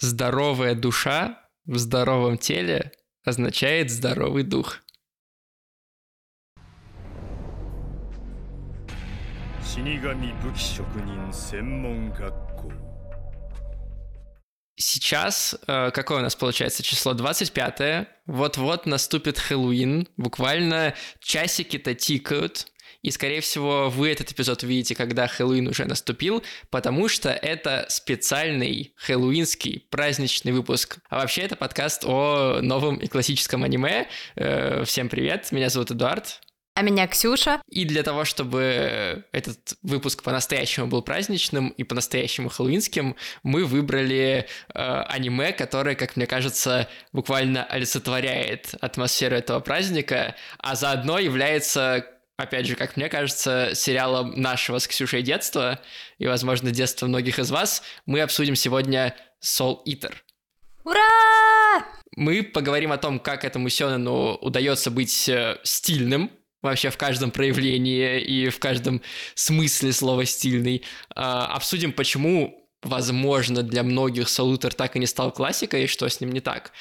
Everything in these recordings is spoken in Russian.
здоровая душа в здоровом теле означает здоровый дух. Сейчас, э, какое у нас получается число? 25 Вот-вот наступит Хэллоуин. Буквально часики-то тикают. И, скорее всего, вы этот эпизод увидите, когда Хэллоуин уже наступил, потому что это специальный хэллоуинский праздничный выпуск. А вообще это подкаст о новом и классическом аниме. Э, всем привет, меня зовут Эдуард. А меня Ксюша. И для того, чтобы этот выпуск по-настоящему был праздничным и по-настоящему хэллоуинским, мы выбрали э, аниме, которое, как мне кажется, буквально олицетворяет атмосферу этого праздника, а заодно является опять же, как мне кажется, сериалом нашего с Ксюшей детства и, возможно, детства многих из вас, мы обсудим сегодня Soul Eater. Ура! Мы поговорим о том, как этому Сёнену удается быть э, стильным, вообще в каждом проявлении и в каждом смысле слова «стильный». А, обсудим, почему возможно, для многих Солутер так и не стал классикой, и что с ним не так.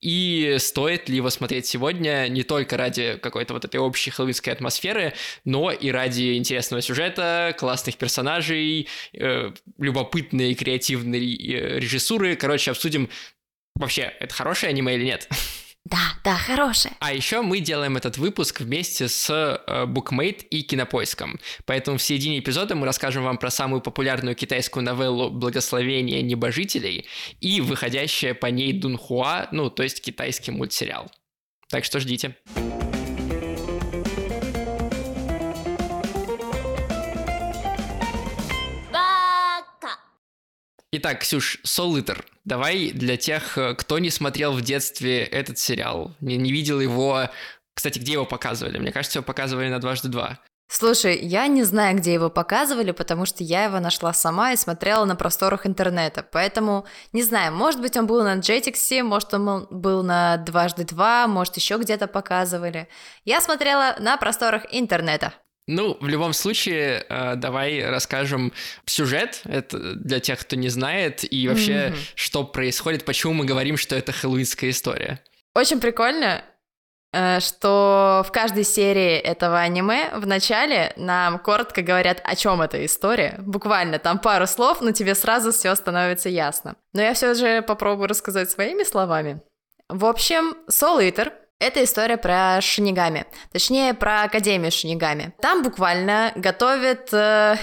И стоит ли его смотреть сегодня не только ради какой-то вот этой общей хэллоуинской атмосферы, но и ради интересного сюжета, классных персонажей, э, любопытной и креативной э, режиссуры. Короче, обсудим вообще, это хорошее аниме или нет. Да, да, хорошая. А еще мы делаем этот выпуск вместе с э, Bookmate и Кинопоиском. Поэтому в середине эпизода мы расскажем вам про самую популярную китайскую новеллу «Благословение небожителей» и выходящее по ней Дунхуа, ну, то есть китайский мультсериал. Так что ждите. Ждите. Итак, Ксюш, Солитер, давай для тех, э, кто не смотрел в детстве этот сериал, не, не видел его... Кстати, где его показывали? Мне кажется, его показывали на «Дважды два». Слушай, я не знаю, где его показывали, потому что я его нашла сама и смотрела на просторах интернета. Поэтому, не знаю, может быть, он был на Jetix, может, он был на «Дважды два», может, еще где-то показывали. Я смотрела на просторах интернета. Ну, в любом случае, э, давай расскажем сюжет, это для тех, кто не знает, и вообще, mm-hmm. что происходит, почему мы говорим, что это хэллоуинская история. Очень прикольно, э, что в каждой серии этого аниме в начале нам коротко говорят, о чем эта история. Буквально там пару слов, но тебе сразу все становится ясно. Но я все же попробую рассказать своими словами. В общем, Soul Eater это история про шинигами, точнее про Академию шинигами. Там буквально готовят э,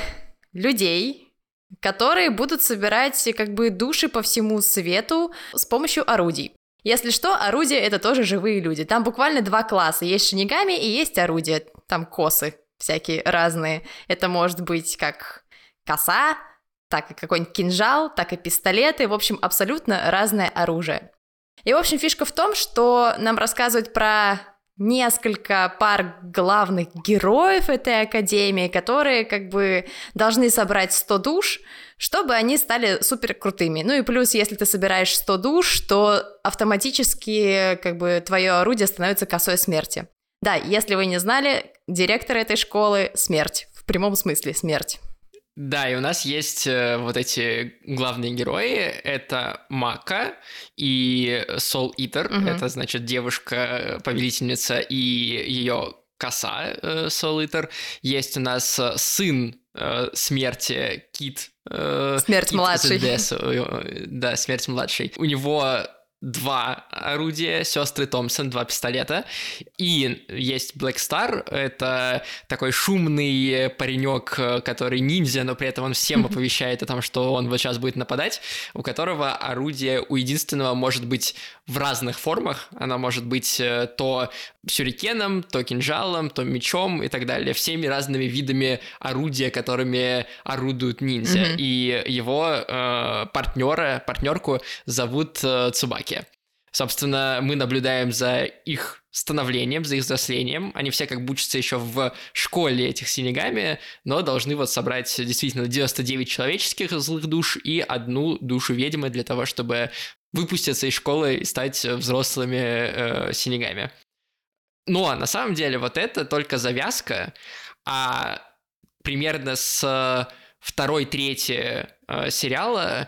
людей, которые будут собирать как бы души по всему свету с помощью орудий. Если что, орудия это тоже живые люди. Там буквально два класса. Есть шинигами и есть орудия. Там косы всякие разные. Это может быть как коса, так и какой-нибудь кинжал, так и пистолеты. В общем, абсолютно разное оружие. И, в общем, фишка в том, что нам рассказывают про несколько пар главных героев этой академии, которые как бы должны собрать 100 душ, чтобы они стали супер крутыми. Ну и плюс, если ты собираешь 100 душ, то автоматически как бы твое орудие становится косой смерти. Да, если вы не знали, директор этой школы — смерть, в прямом смысле смерть. Да, и у нас есть э, вот эти главные герои. Это Мака и Сол Итер. Угу. Это, значит, девушка-повелительница и ее коса э, Сол Итер. Есть у нас э, сын э, смерти Кит. Э, смерть Кит младший. Э, да, смерть младший. У него два орудия, сестры Томпсон, два пистолета. И есть Black Star, это такой шумный паренек, который ниндзя, но при этом он всем оповещает о том, что он вот сейчас будет нападать, у которого орудие у единственного может быть в разных формах. Она может быть э, то сюрикеном, то кинжалом, то мечом и так далее, всеми разными видами орудия, которыми орудуют ниндзя. Mm-hmm. И его э, партнера, партнерку зовут э, Цубаки. Собственно, мы наблюдаем за их становлением, за их взрослением. Они все как бы учатся еще в школе этих синегами, но должны вот собрать действительно 99 человеческих злых душ и одну душу ведьмы для того, чтобы выпуститься из школы и стать взрослыми э, синегами. Но на самом деле вот это только завязка, а примерно с второй трети э, сериала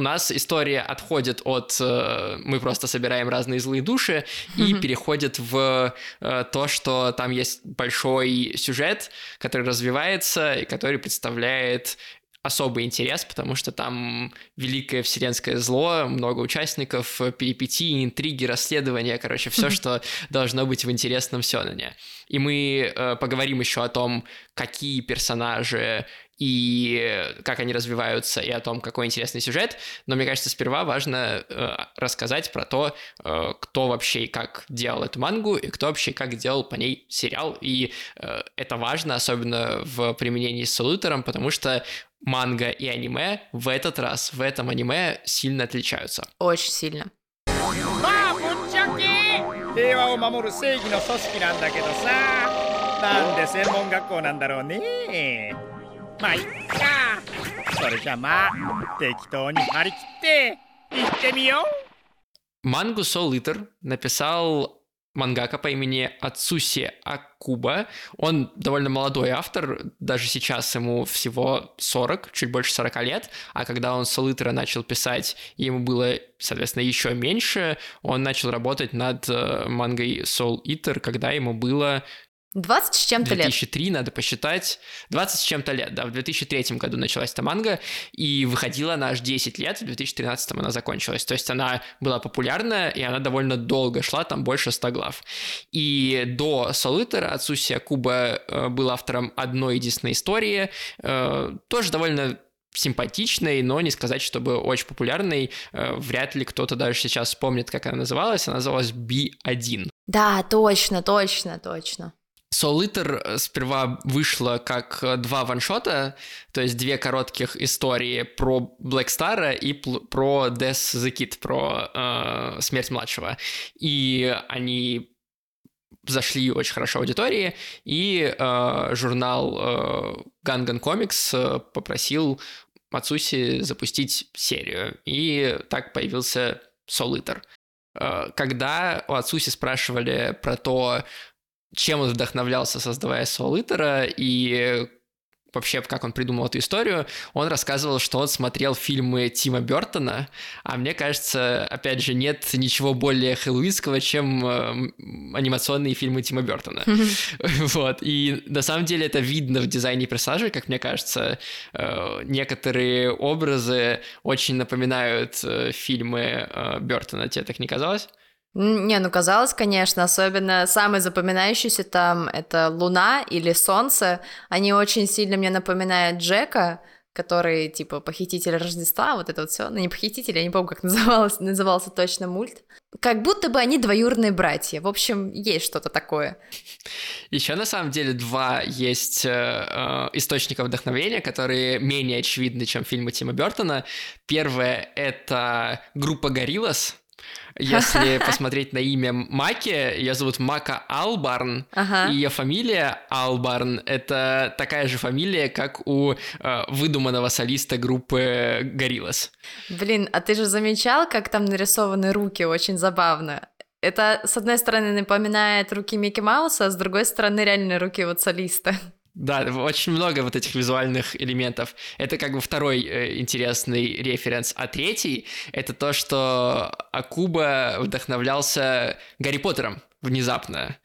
у нас история отходит от э, мы просто собираем разные злые души и mm-hmm. переходит в э, то, что там есть большой сюжет, который развивается и который представляет особый интерес, потому что там великое вселенское зло, много участников, перипетии, интриги, расследования, короче, все, что должно быть в интересном Сёнэне. И мы э, поговорим еще о том, какие персонажи и как они развиваются, и о том, какой интересный сюжет. Но мне кажется, сперва важно э, рассказать про то, э, кто вообще и как делал эту мангу, и кто вообще и как делал по ней сериал. И э, это важно, особенно в применении с Солутером, потому что манга и аниме в этот раз, в этом аниме сильно отличаются. Очень сильно. 平和を守る正義の組織なんだけどさなんで専門学校なんだろうね まあいっかそれじゃまあ適当に張り切って行ってみよう Мангу Soul Eater написал мангака по имени Ацуси Акуба. Он довольно молодой автор, даже сейчас ему всего 40, чуть больше 40 лет, а когда он Солитера начал писать, ему было, соответственно, еще меньше, он начал работать над э, мангой Soul Eater, когда ему было 20 с чем-то лет. 2003, надо посчитать. 20 с чем-то лет, да. В 2003 году началась эта манга, и выходила она аж 10 лет, в 2013 она закончилась. То есть она была популярная, и она довольно долго шла, там больше 100 глав. И до Солитера Ацусия Куба э, был автором одной единственной истории, э, тоже довольно симпатичной, но не сказать, чтобы очень популярной. Э, вряд ли кто-то даже сейчас вспомнит, как она называлась. Она называлась B1. Да, точно, точно, точно. Eater э, сперва вышло как э, два ваншота, то есть две коротких истории про Блэк Стара и про Death the Kid, про э, смерть младшего. И они зашли очень хорошо аудитории, и э, журнал э, Ганgan Comics э, попросил Мацуси запустить серию, и так появился Eater. Когда у Ацуси спрашивали про то, чем он вдохновлялся, создавая Soul Eater, и вообще, как он придумал эту историю, он рассказывал, что он смотрел фильмы Тима Бертона, а мне кажется, опять же, нет ничего более хэллоуинского, чем э, анимационные фильмы Тима Бертона. Вот, и на самом деле это видно в дизайне персонажей, как мне кажется. Э, некоторые образы очень напоминают э, фильмы Бертона, тебе так не казалось? Не, ну казалось, конечно, особенно самый запоминающийся там это Луна или Солнце. Они очень сильно мне напоминают Джека, который типа похититель Рождества, вот это вот все. Ну не похититель, я не помню, как называлось, назывался точно мульт. Как будто бы они двоюродные братья. В общем, есть что-то такое. Еще на самом деле два есть э, э, источника вдохновения, которые менее очевидны, чем фильмы Тима Бертона. Первое это группа Гориллас, если посмотреть на имя Маки, ее зовут Мака Албарн, ага. и ее фамилия Албарн — это такая же фамилия, как у э, выдуманного солиста группы Гориллас. Блин, а ты же замечал, как там нарисованы руки? Очень забавно. Это, с одной стороны, напоминает руки Микки Мауса, а с другой стороны, реально руки вот солиста. Да, очень много вот этих визуальных элементов. Это как бы второй э, интересный референс. А третий — это то, что Акуба вдохновлялся Гарри Поттером внезапно.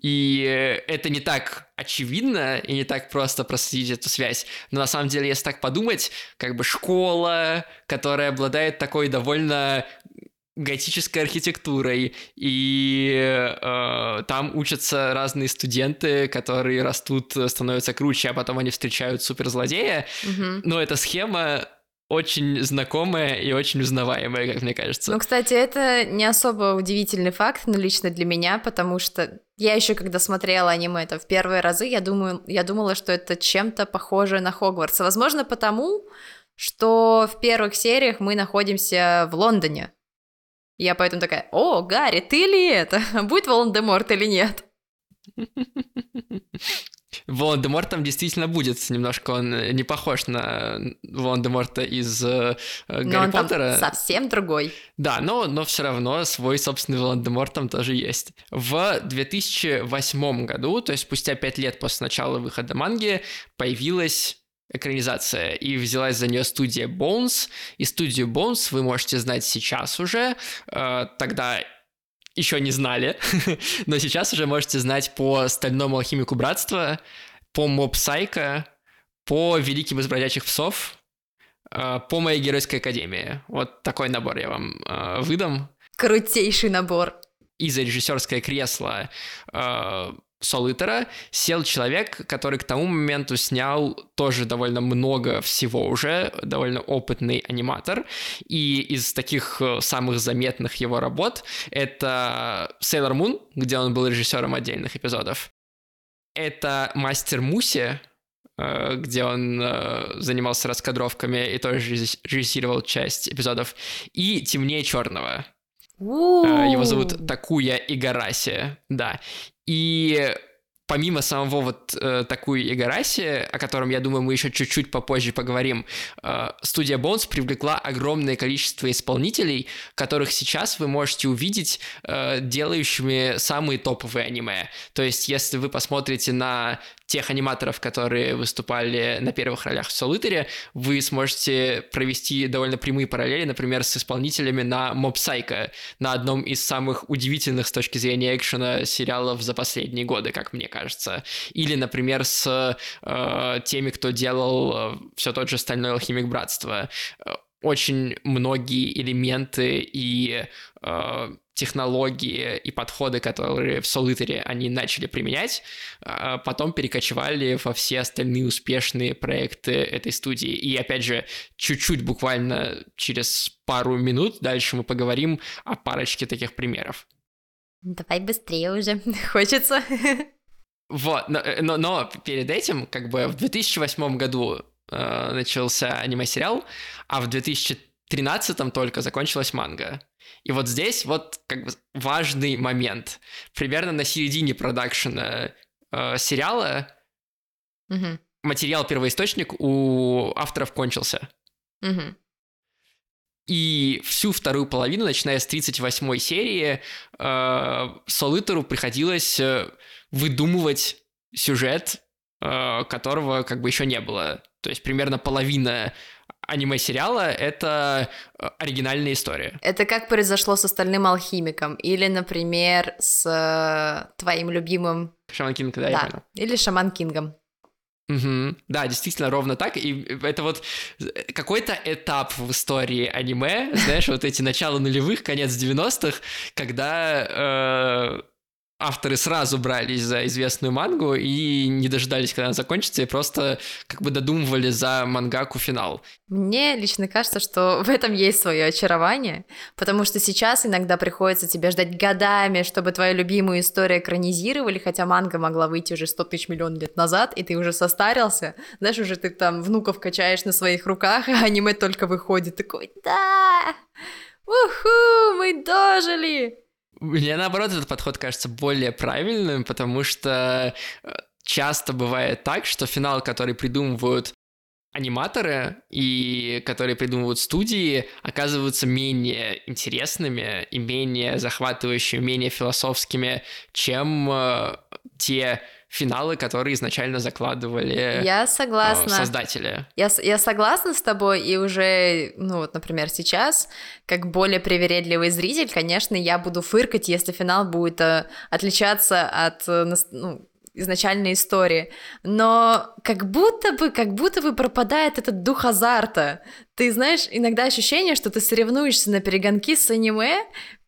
И это не так очевидно и не так просто проследить эту связь. Но на самом деле, если так подумать, как бы школа, которая обладает такой довольно готической архитектурой, и э, там учатся разные студенты, которые растут, становятся круче, а потом они встречают суперзлодея. Mm-hmm. Но эта схема очень знакомая и очень узнаваемая, как мне кажется. Ну, кстати, это не особо удивительный факт, но лично для меня, потому что я еще когда смотрела аниме это в первые разы, я думаю, я думала, что это чем-то похоже на Хогвартс. Возможно, потому что в первых сериях мы находимся в Лондоне, я поэтому такая, о, Гарри, ты ли это? Будет Волан-де-Морт или нет? Волан-де-Морт там действительно будет немножко, он не похож на Волан-де-Морта из э, Гарри но он Поттера. Там совсем другой. Да, но, но все равно свой собственный Волан-де-Морт там тоже есть. В 2008 году, то есть спустя пять лет после начала выхода манги, появилась экранизация, и взялась за нее студия Bones, и студию Bones вы можете знать сейчас уже, э, тогда еще не знали, но сейчас уже можете знать по «Стальному алхимику братства», по «Моб Сайка», по «Великим из бродячих псов», э, по «Моей геройской академии». Вот такой набор я вам э, выдам. Крутейший набор. И за режиссерское кресло э, Солитера сел человек, который к тому моменту снял тоже довольно много всего уже, довольно опытный аниматор. И из таких э, самых заметных его работ это Sailor Moon, где он был режиссером отдельных эпизодов. Это Мастер Муси, э, где он э, занимался раскадровками и тоже режиссировал часть эпизодов. И «Темнее черного», его зовут Такуя Игараси, да. И помимо самого вот э, такой Игараси, о котором, я думаю, мы еще чуть-чуть попозже поговорим, э, студия Bones привлекла огромное количество исполнителей, которых сейчас вы можете увидеть э, делающими самые топовые аниме. То есть, если вы посмотрите на тех аниматоров, которые выступали на первых ролях в Солитере, вы сможете провести довольно прямые параллели, например, с исполнителями на Mob Psycho, на одном из самых удивительных с точки зрения экшена сериалов за последние годы, как мне кажется. Или, например, с э, теми, кто делал э, все тот же «Стальной алхимик братства» очень многие элементы и э, технологии и подходы, которые в Solitaire они начали применять, а потом перекочевали во все остальные успешные проекты этой студии. И опять же, чуть-чуть буквально через пару минут дальше мы поговорим о парочке таких примеров. Давай быстрее уже, хочется. Вот, но, но, но перед этим, как бы в 2008 году э, начался аниме-сериал, а в 2013 только закончилась манга. И вот здесь вот как бы важный момент. Примерно на середине продакшена э, сериала угу. материал первоисточник у авторов кончился. Угу. И всю вторую половину, начиная с 38 серии, э, Солитеру приходилось э, выдумывать сюжет, э, которого как бы еще не было. То есть примерно половина аниме-сериала — это э, оригинальная история. Это как произошло с «Остальным алхимиком» или, например, с э, твоим любимым... Шаман Кинг, да, да. я понял. Или Шаман Кингом. Угу. Да, действительно, ровно так. И это вот э, какой-то этап в истории аниме, знаешь, вот эти начала нулевых, конец 90-х, когда авторы сразу брались за известную мангу и не дожидались, когда она закончится, и просто как бы додумывали за мангаку финал. Мне лично кажется, что в этом есть свое очарование, потому что сейчас иногда приходится тебе ждать годами, чтобы твою любимую историю экранизировали, хотя манга могла выйти уже 100 тысяч миллионов лет назад, и ты уже состарился, знаешь, уже ты там внуков качаешь на своих руках, а аниме только выходит, такой, да, уху, мы дожили! Мне, наоборот, этот подход кажется более правильным, потому что э, часто бывает так, что финал, который придумывают аниматоры и которые придумывают студии, оказываются менее интересными и менее захватывающими, менее философскими, чем э, те финалы, которые изначально закладывали я согласна. Э, создатели. Я, я согласна с тобой, и уже, ну вот, например, сейчас, как более привередливый зритель, конечно, я буду фыркать, если финал будет э, отличаться от э, ну, изначальной истории, но как будто бы, как будто бы пропадает этот дух азарта. Ты знаешь, иногда ощущение, что ты соревнуешься на перегонки с аниме,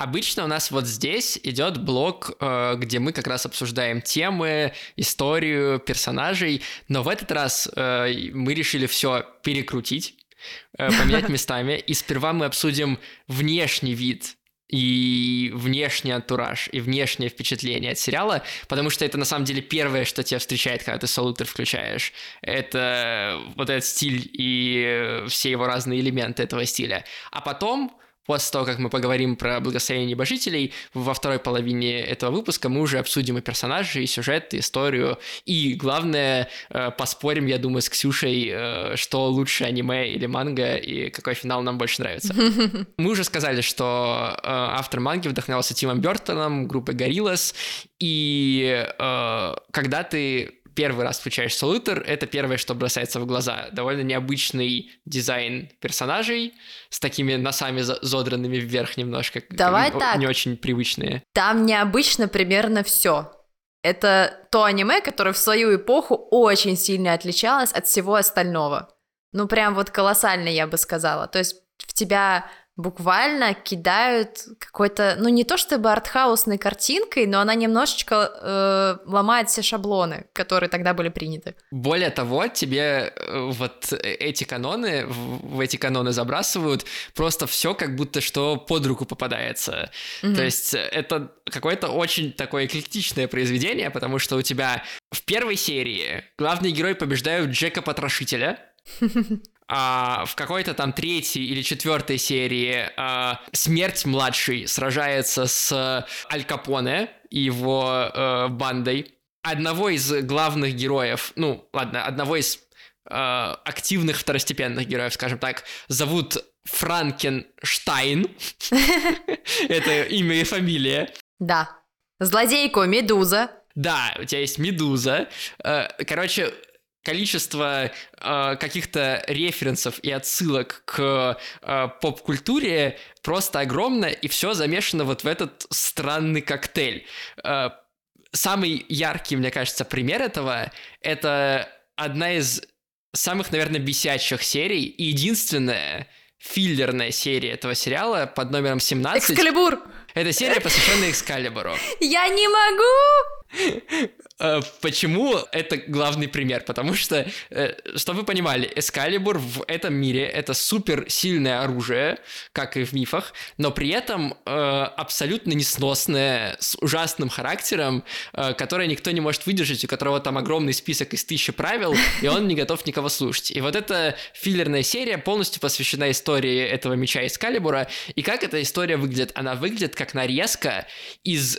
Обычно у нас вот здесь идет блок, э, где мы как раз обсуждаем темы, историю персонажей, но в этот раз э, мы решили все перекрутить, э, поменять местами, и сперва мы обсудим внешний вид и внешний антураж, и внешнее впечатление от сериала, потому что это на самом деле первое, что тебя встречает, когда ты Солутер включаешь. Это вот этот стиль и все его разные элементы этого стиля. А потом после того, как мы поговорим про благословение небожителей, во второй половине этого выпуска мы уже обсудим и персонажей, и сюжет, и историю, и, главное, э, поспорим, я думаю, с Ксюшей, э, что лучше аниме или манга, и какой финал нам больше нравится. Мы уже сказали, что э, автор манги вдохновился Тимом Бертоном, группой Gorillaz, и когда ты первый раз включаешь Солитер, это первое, что бросается в глаза. Довольно необычный дизайн персонажей с такими носами задранными вверх немножко. Давай так. Не очень привычные. Там необычно примерно все. Это то аниме, которое в свою эпоху очень сильно отличалось от всего остального. Ну, прям вот колоссально, я бы сказала. То есть в тебя буквально кидают какой-то, ну не то чтобы артхаусной картинкой, но она немножечко э, ломает все шаблоны, которые тогда были приняты. Более того, тебе э, вот эти каноны, в, эти каноны забрасывают просто все как будто что под руку попадается. Mm-hmm. То есть это какое-то очень такое эклектичное произведение, потому что у тебя в первой серии главный герой побеждают Джека Потрошителя, а, в какой-то там третьей или четвертой серии а, смерть младший сражается с Аль Капоне и его а, бандой. Одного из главных героев, ну ладно, одного из а, активных второстепенных героев, скажем так, зовут Франкенштайн. Это имя и фамилия. Да. Злодейку Медуза. Да, у тебя есть Медуза. Э, короче, количество э, каких-то референсов и отсылок к э, поп-культуре просто огромно, и все замешано вот в этот странный коктейль. Э, самый яркий, мне кажется, пример этого — это одна из самых, наверное, бесячих серий, и единственная филлерная серия этого сериала под номером 17. Экскалибур! Это серия, посвященная Экскалибуру. Я не могу! Э, почему это главный пример? Потому что, э, чтобы вы понимали, Эскалибур в этом мире это супер сильное оружие, как и в мифах, но при этом э, абсолютно несносное, с ужасным характером, которое никто не может выдержать, у которого там огромный список из тысячи правил, и он не готов никого слушать. И вот эта филлерная серия полностью посвящена истории этого меча Эскалибура. И как эта история выглядит? Она выглядит как нарезка из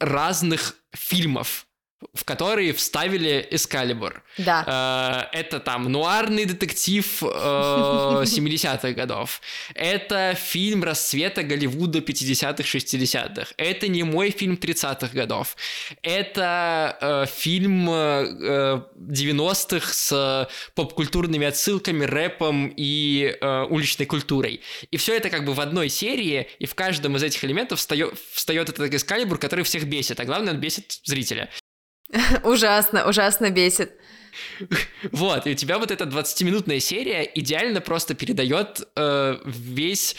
разных фильмов в которые вставили Эскалибур. Да. Э, это там нуарный детектив 70-х э, годов. Это фильм расцвета Голливуда 50-х, 60-х. Это не мой фильм 30-х годов. Это э, фильм 90-х с поп-культурными отсылками, рэпом и уличной культурой. И все это как бы в одной серии, и в каждом из этих элементов встает этот Эскалибур, который всех бесит, а главное, он бесит зрителя. Ужасно, ужасно бесит. Вот, и у тебя вот эта 20-минутная серия идеально просто передает э, весь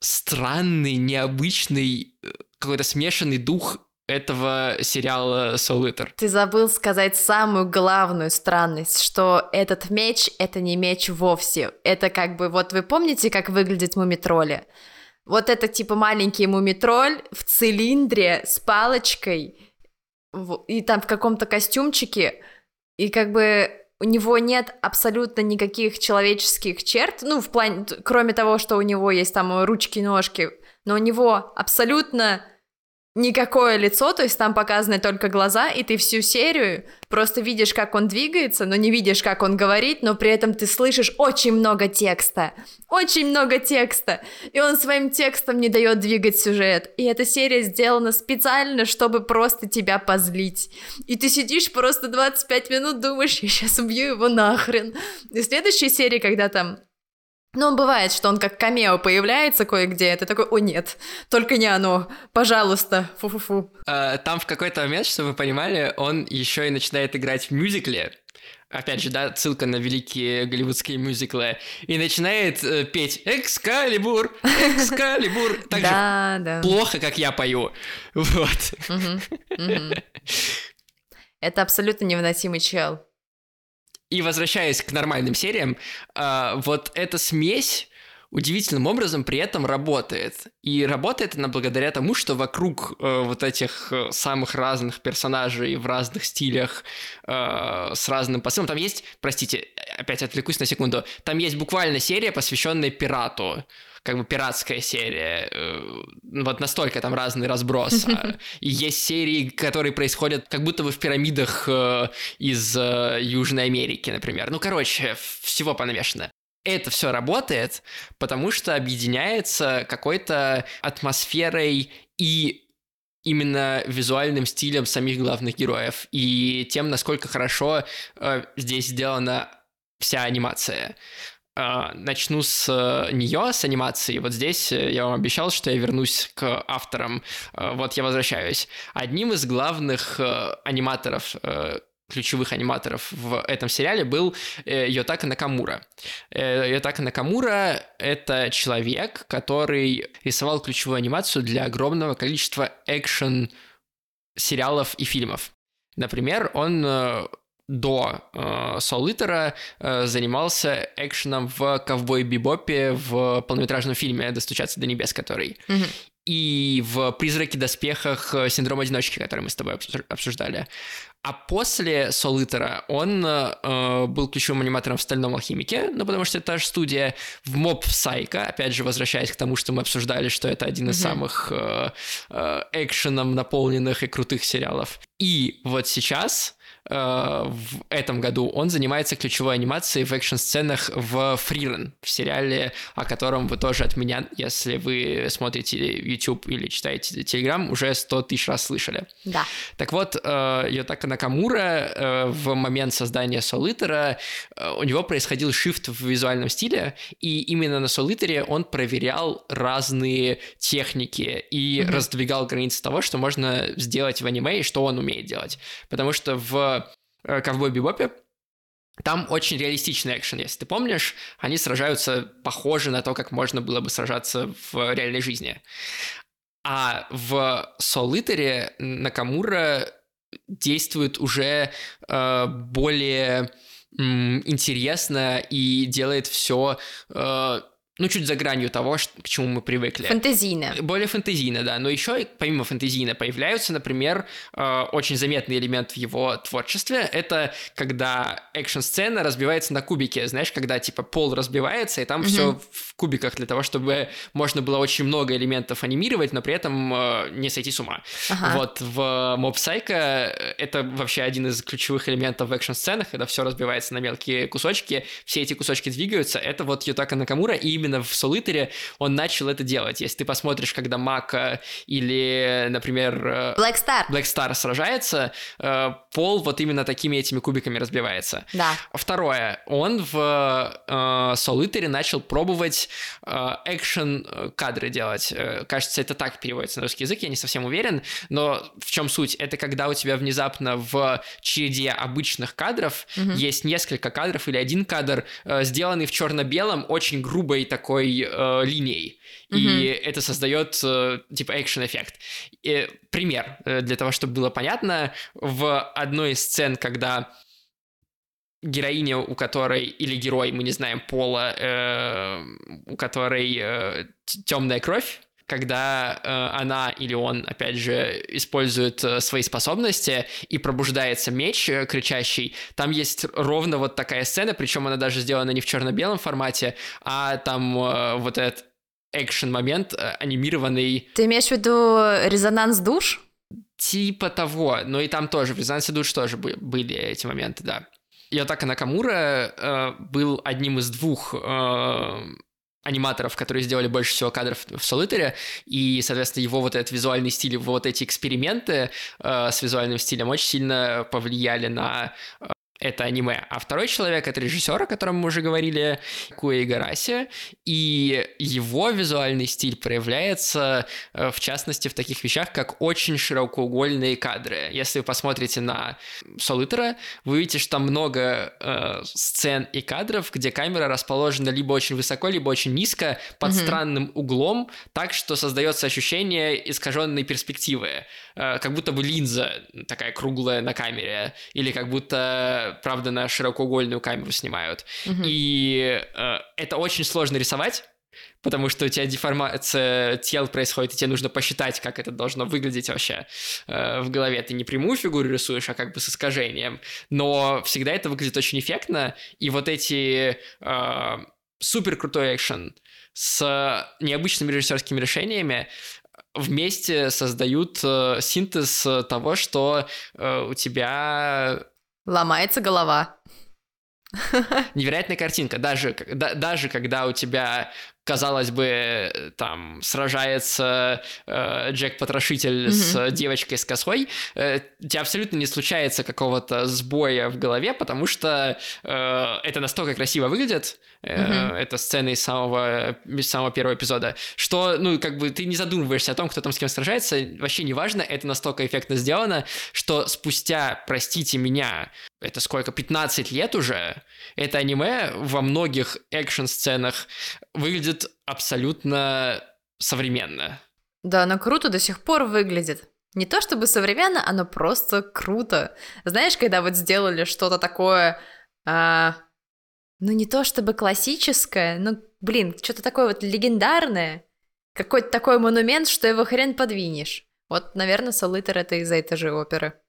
странный, необычный, э, какой-то смешанный дух этого сериала Soul Eater. Ты забыл сказать самую главную странность, что этот меч — это не меч вовсе. Это как бы, вот вы помните, как выглядит мумитроли? Вот это типа маленький мумитроль в цилиндре с палочкой — и там в каком-то костюмчике, и как бы у него нет абсолютно никаких человеческих черт, ну, в плане, кроме того, что у него есть там ручки-ножки, но у него абсолютно никакое лицо, то есть там показаны только глаза, и ты всю серию просто видишь, как он двигается, но не видишь, как он говорит, но при этом ты слышишь очень много текста, очень много текста, и он своим текстом не дает двигать сюжет. И эта серия сделана специально, чтобы просто тебя позлить. И ты сидишь просто 25 минут, думаешь, я сейчас убью его нахрен. И в следующей серии, когда там ну, бывает, что он как камео появляется кое-где, это такой, о нет, только не оно, пожалуйста, фу-фу-фу. А, там в какой-то момент, чтобы вы понимали, он еще и начинает играть в мюзикле, опять же, да, ссылка на великие голливудские мюзиклы, и начинает э, петь «Экскалибур! Экскалибур!» Так да, же да. плохо, как я пою. Вот. Это абсолютно невыносимый чел. И возвращаясь к нормальным сериям, э, вот эта смесь удивительным образом при этом работает. И работает она благодаря тому, что вокруг э, вот этих э, самых разных персонажей в разных стилях, э, с разным посылом, там есть, простите, опять отвлекусь на секунду, там есть буквально серия, посвященная пирату, как бы пиратская серия. Э, вот настолько там разный разброс. А, и есть серии, которые происходят как будто бы в пирамидах э, из э, Южной Америки, например. Ну, короче, всего понамешано это все работает, потому что объединяется какой-то атмосферой и именно визуальным стилем самих главных героев и тем, насколько хорошо э, здесь сделана вся анимация. Э, начну с э, нее, с анимации. Вот здесь э, я вам обещал, что я вернусь к авторам. Э, вот я возвращаюсь. Одним из главных аниматоров ключевых аниматоров в этом сериале был Йотака Накамура. Йотака Накамура — это человек, который рисовал ключевую анимацию для огромного количества экшен сериалов и фильмов. Например, он до э, Солитера э, занимался экшеном в «Ковбой Бибопе» в полнометражном фильме «Достучаться до небес», который. Mm-hmm и в «Призраке доспехах. Синдром одиночки», который мы с тобой обсуждали. А после Солитера он э, был ключевым аниматором в «Стальном алхимике», ну, потому что это та же студия, в «Моб Сайка», опять же, возвращаясь к тому, что мы обсуждали, что это один из mm-hmm. самых э, э, экшеном наполненных и крутых сериалов. И вот сейчас Э, в этом году он занимается ключевой анимацией в экшн-сценах в Фрирен, в сериале, о котором вы тоже от меня, если вы смотрите YouTube или читаете Telegram, уже 100 тысяч раз слышали. Да. Так вот, э, Йотака Накамура э, в момент создания Солитера у него происходил шифт в визуальном стиле, и именно на Солитере он проверял разные техники и mm-hmm. раздвигал границы того, что можно сделать в аниме и что он умеет делать. Потому что в Э, Ковбой Бибопе, там очень реалистичный экшен, если ты помнишь, они сражаются похоже на то, как можно было бы сражаться в реальной жизни. А в Солитере Накамура действует уже э, более интересно и делает все э, ну, чуть за гранью того, к чему мы привыкли. Фантазийно. Более фантазийно, да. Но еще, помимо фантазийно, появляются, например, э, очень заметный элемент в его творчестве. Это когда экшн-сцена разбивается на кубики. Знаешь, когда, типа, пол разбивается, и там угу. все в кубиках для того, чтобы можно было очень много элементов анимировать, но при этом э, не сойти с ума. Ага. Вот в Mob Psycho это вообще один из ключевых элементов в экшн-сценах, когда все разбивается на мелкие кусочки, все эти кусочки двигаются. Это вот Ютака Накамура, и именно в Солитере он начал это делать. Если ты посмотришь, когда Мака или, например... Э, Black Star. Black Star сражается, э, пол вот именно такими этими кубиками разбивается. Да. Второе. Он в Солитере начал пробовать экшен-кадры делать. Кажется, это так переводится на русский язык, я не совсем уверен, но в чем суть? Это когда у тебя внезапно в череде обычных кадров угу. есть несколько кадров или один кадр, э, сделанный в черно-белом, очень грубой такой э, линией. Угу. И это создает э, типа экшен-эффект. Пример, э, для того, чтобы было понятно, в одной из сцен, когда героиня, у которой, или герой, мы не знаем пола, э, у которой э, темная кровь, когда э, она или он, опять же, использует э, свои способности и пробуждается меч э, кричащий, там есть ровно вот такая сцена, причем она даже сделана не в черно-белом формате, а там э, вот этот экшен-момент э, анимированный. Ты имеешь в виду резонанс душ? Типа того, но и там тоже, в резонансе душ тоже были эти моменты, да. Йотака Накамура э, был одним из двух э, аниматоров, которые сделали больше всего кадров в Солитере, и, соответственно, его вот этот визуальный стиль, вот эти эксперименты э, с визуальным стилем очень сильно повлияли на э, это аниме. А второй человек — это режиссер, о котором мы уже говорили, Куэ Игараси, и его визуальный стиль проявляется, э, в частности, в таких вещах, как очень широкоугольные кадры. Если вы посмотрите на Солитера, вы увидите, что там много э, сцен и кадров, где камера расположена либо очень высоко, либо очень низко, под mm-hmm. странным углом, так что создается ощущение искаженной перспективы, э, как будто бы линза такая круглая на камере, или как будто правда, на широкоугольную камеру снимают. Угу. И э, это очень сложно рисовать, потому что у тебя деформация тел происходит, и тебе нужно посчитать, как это должно выглядеть вообще э, в голове. Ты не прямую фигуру рисуешь, а как бы с искажением. Но всегда это выглядит очень эффектно, и вот эти... Э, супер крутой экшен с необычными режиссерскими решениями вместе создают э, синтез того, что э, у тебя Ломается голова. невероятная картинка. Даже, да, даже когда у тебя казалось бы, там сражается э, Джек Потрошитель mm-hmm. с девочкой с косой, э, у тебя абсолютно не случается какого-то сбоя в голове, потому что э, это настолько красиво выглядит, э, mm-hmm. эта сцена из самого, из самого первого эпизода, что, ну, как бы ты не задумываешься о том, кто там с кем сражается, вообще не важно, это настолько эффектно сделано, что спустя, простите меня, это сколько, 15 лет уже, это аниме во многих экшн-сценах выглядит абсолютно современно. Да, оно круто до сих пор выглядит. Не то чтобы современно, оно просто круто. Знаешь, когда вот сделали что-то такое, а, ну не то чтобы классическое, но, блин, что-то такое вот легендарное, какой-то такой монумент, что его хрен подвинешь. Вот, наверное, Солитер это из-за этой же оперы.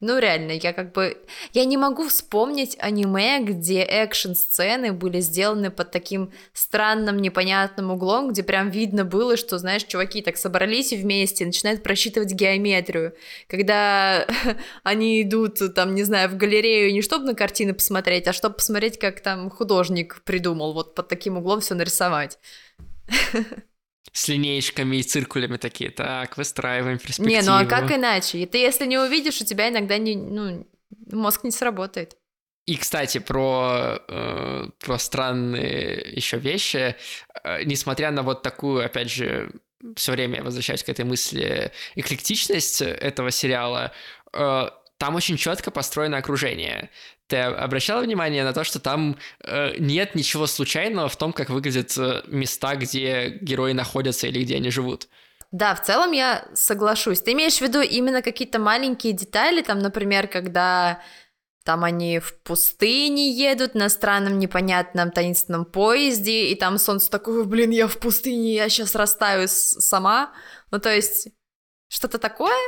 Ну, реально, я как бы... Я не могу вспомнить аниме, где экшн-сцены были сделаны под таким странным, непонятным углом, где прям видно было, что, знаешь, чуваки так собрались вместе, начинают просчитывать геометрию. Когда они идут, там, не знаю, в галерею не чтобы на картины посмотреть, а чтобы посмотреть, как там художник придумал вот под таким углом все нарисовать. с линеечками и циркулями такие, так, выстраиваем перспективу. Не, ну а как иначе? И ты, если не увидишь, у тебя иногда не, ну, мозг не сработает. И, кстати, про, э, про странные еще вещи, э, несмотря на вот такую, опять же, все время возвращаюсь к этой мысли, эклектичность этого сериала, э, там очень четко построено окружение. Ты обращала внимание на то, что там э, нет ничего случайного в том, как выглядят э, места, где герои находятся или где они живут? Да, в целом я соглашусь. Ты имеешь в виду именно какие-то маленькие детали, там, например, когда там они в пустыне едут на странном непонятном таинственном поезде, и там солнце такое, блин, я в пустыне, я сейчас растаю сама. Ну, то есть, что-то такое?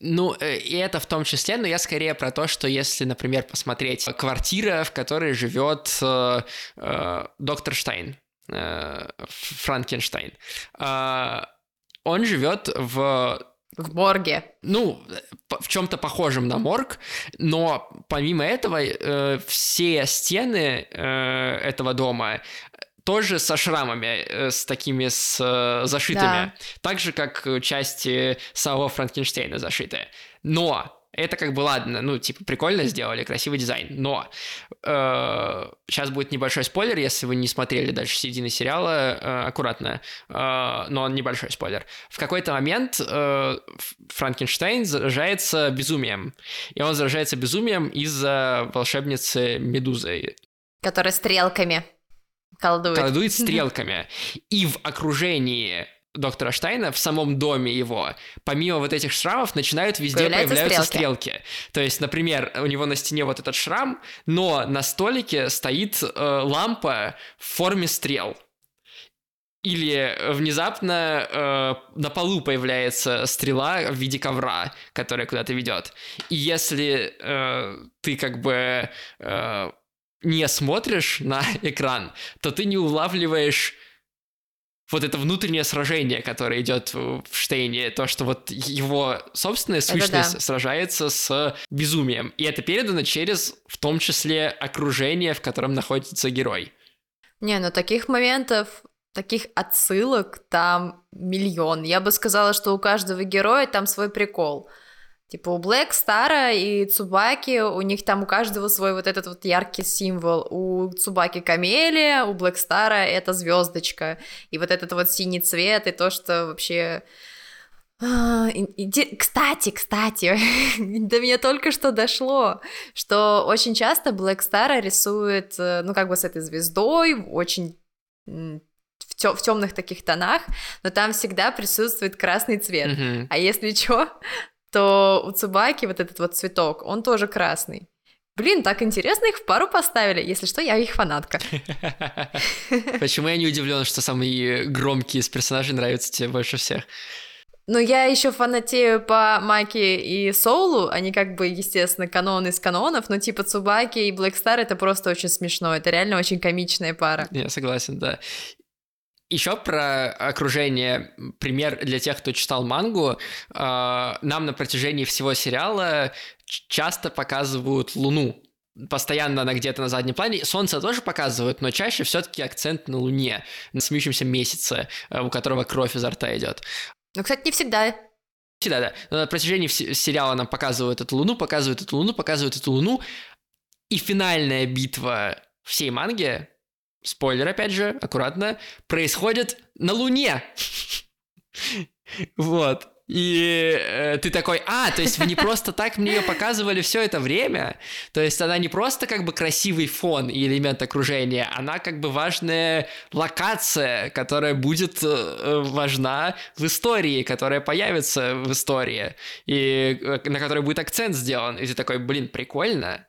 Ну, э, и это в том числе, но я скорее про то, что если, например, посмотреть квартира, в которой живет э, э, доктор Штайн, э, Франкенштейн, э, он живет в в морге. Ну, в чем-то похожем на морг, но помимо этого э, все стены э, этого дома тоже со шрамами, э, с такими с э, зашитыми. Да. Так же, как части самого Франкенштейна зашитые. Но это как бы ладно, ну, типа, прикольно сделали, красивый дизайн, но э, сейчас будет небольшой спойлер, если вы не смотрели дальше середины сериала, э, аккуратно, э, но небольшой спойлер. В какой-то момент э, Франкенштейн заражается безумием, и он заражается безумием из-за волшебницы Медузы. Которая стрелками колдует. Колдует стрелками. И в окружении доктора Штайна в самом доме его, помимо вот этих шрамов, начинают везде появляются, появляются стрелки. стрелки. То есть, например, у него на стене вот этот шрам, но на столике стоит э, лампа в форме стрел. Или внезапно э, на полу появляется стрела в виде ковра, которая куда-то ведет. И если э, ты как бы э, не смотришь на экран, то ты не улавливаешь вот это внутреннее сражение, которое идет в Штейне, то, что вот его собственная сущность да. сражается с безумием. И это передано через, в том числе, окружение, в котором находится герой. Не, ну таких моментов, таких отсылок там миллион. Я бы сказала, что у каждого героя там свой прикол. Типа у Блэк Стара и Цубаки, у них там у каждого свой вот этот вот яркий символ. У Цубаки камелия, у Блэк Стара это звездочка. И вот этот вот синий цвет, и то, что вообще... А, кстати, кстати, до меня только что дошло, что очень часто Блэк Стара рисует, э, ну, как бы с этой звездой, очень в, тё- в темных таких тонах, но там всегда присутствует красный цвет. Mm-hmm. А если что, то у Цубаки вот этот вот цветок, он тоже красный. Блин, так интересно, их в пару поставили. Если что, я их фанатка. Почему я не удивлен, что самые громкие из персонажей нравятся тебе больше всех? Ну, я еще фанатею по Маки и Соулу, они как бы, естественно, канон из канонов, но типа Цубаки и Блэк Стар это просто очень смешно, это реально очень комичная пара. Я согласен, да. Еще про окружение, пример для тех, кто читал мангу, а, нам на протяжении всего сериала часто показывают Луну, постоянно она где-то на заднем плане. Солнце тоже показывают, но чаще все-таки акцент на Луне, на смеющемся месяце, э, у которого кровь изо рта идет. Ну, кстати, не всегда. Всегда, да. Но на протяжении сериала нам показывают эту Луну, показывают эту Луну, показывают эту Луну. И финальная битва всей манги спойлер опять же, аккуратно, происходит на Луне. Вот. И э, ты такой, а, то есть вы не просто так мне ее показывали все это время, то есть она не просто как бы красивый фон и элемент окружения, она как бы важная локация, которая будет э, важна в истории, которая появится в истории, и э, на которой будет акцент сделан. И ты такой, блин, прикольно.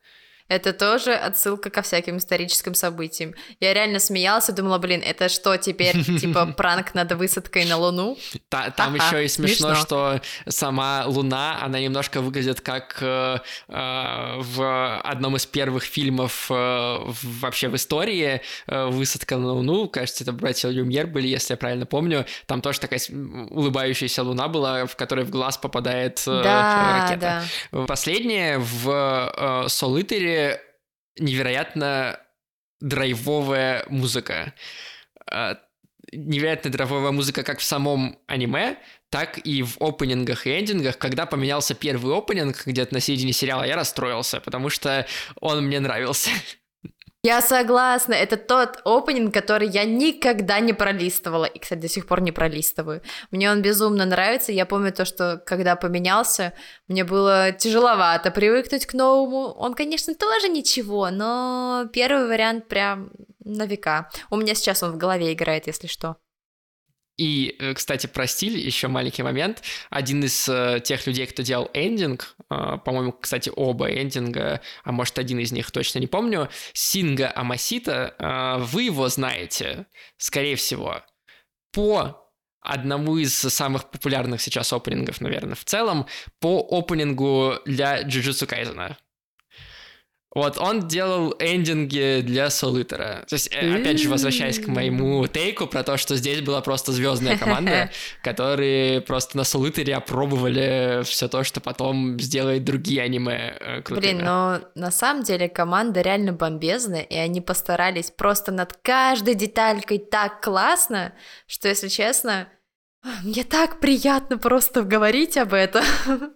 Это тоже отсылка ко всяким историческим событиям. Я реально смеялась и думала, блин, это что теперь, типа, пранк над высадкой на Луну? Там еще и смешно, что сама Луна, она немножко выглядит как э, э, в одном из первых фильмов э, вообще в истории «Высадка на Луну», кажется, это братья Люмьер были, если я правильно помню, там тоже такая улыбающаяся Луна была, в которой в глаз попадает да, ракета. Да. Последнее в Невероятно драйвовая музыка. А, невероятно драйвовая музыка как в самом аниме, так и в опенингах и эндингах. Когда поменялся первый опенинг где-то на середине сериала, я расстроился, потому что он мне нравился. Я согласна, это тот опенинг, который я никогда не пролистывала, и, кстати, до сих пор не пролистываю. Мне он безумно нравится, я помню то, что когда поменялся, мне было тяжеловато привыкнуть к новому. Он, конечно, тоже ничего, но первый вариант прям на века. У меня сейчас он в голове играет, если что. И, э, кстати, про стиль еще маленький момент. Один из э, тех людей, кто делал эндинг, э, по-моему, кстати, оба эндинга, а может, один из них, точно не помню, Синга Амасита, э, вы его знаете, скорее всего, по одному из самых популярных сейчас опенингов, наверное, в целом, по опенингу для Джуджутсу Кайзена. Вот, он делал эндинги для Солитера. То есть, э, опять же, возвращаясь к моему тейку про то, что здесь была просто звездная команда, которые просто на Солитере опробовали все то, что потом сделает другие аниме э, крутыми. Блин, но на самом деле команда реально бомбезная, и они постарались просто над каждой деталькой так классно, что, если честно, мне так приятно просто говорить об этом.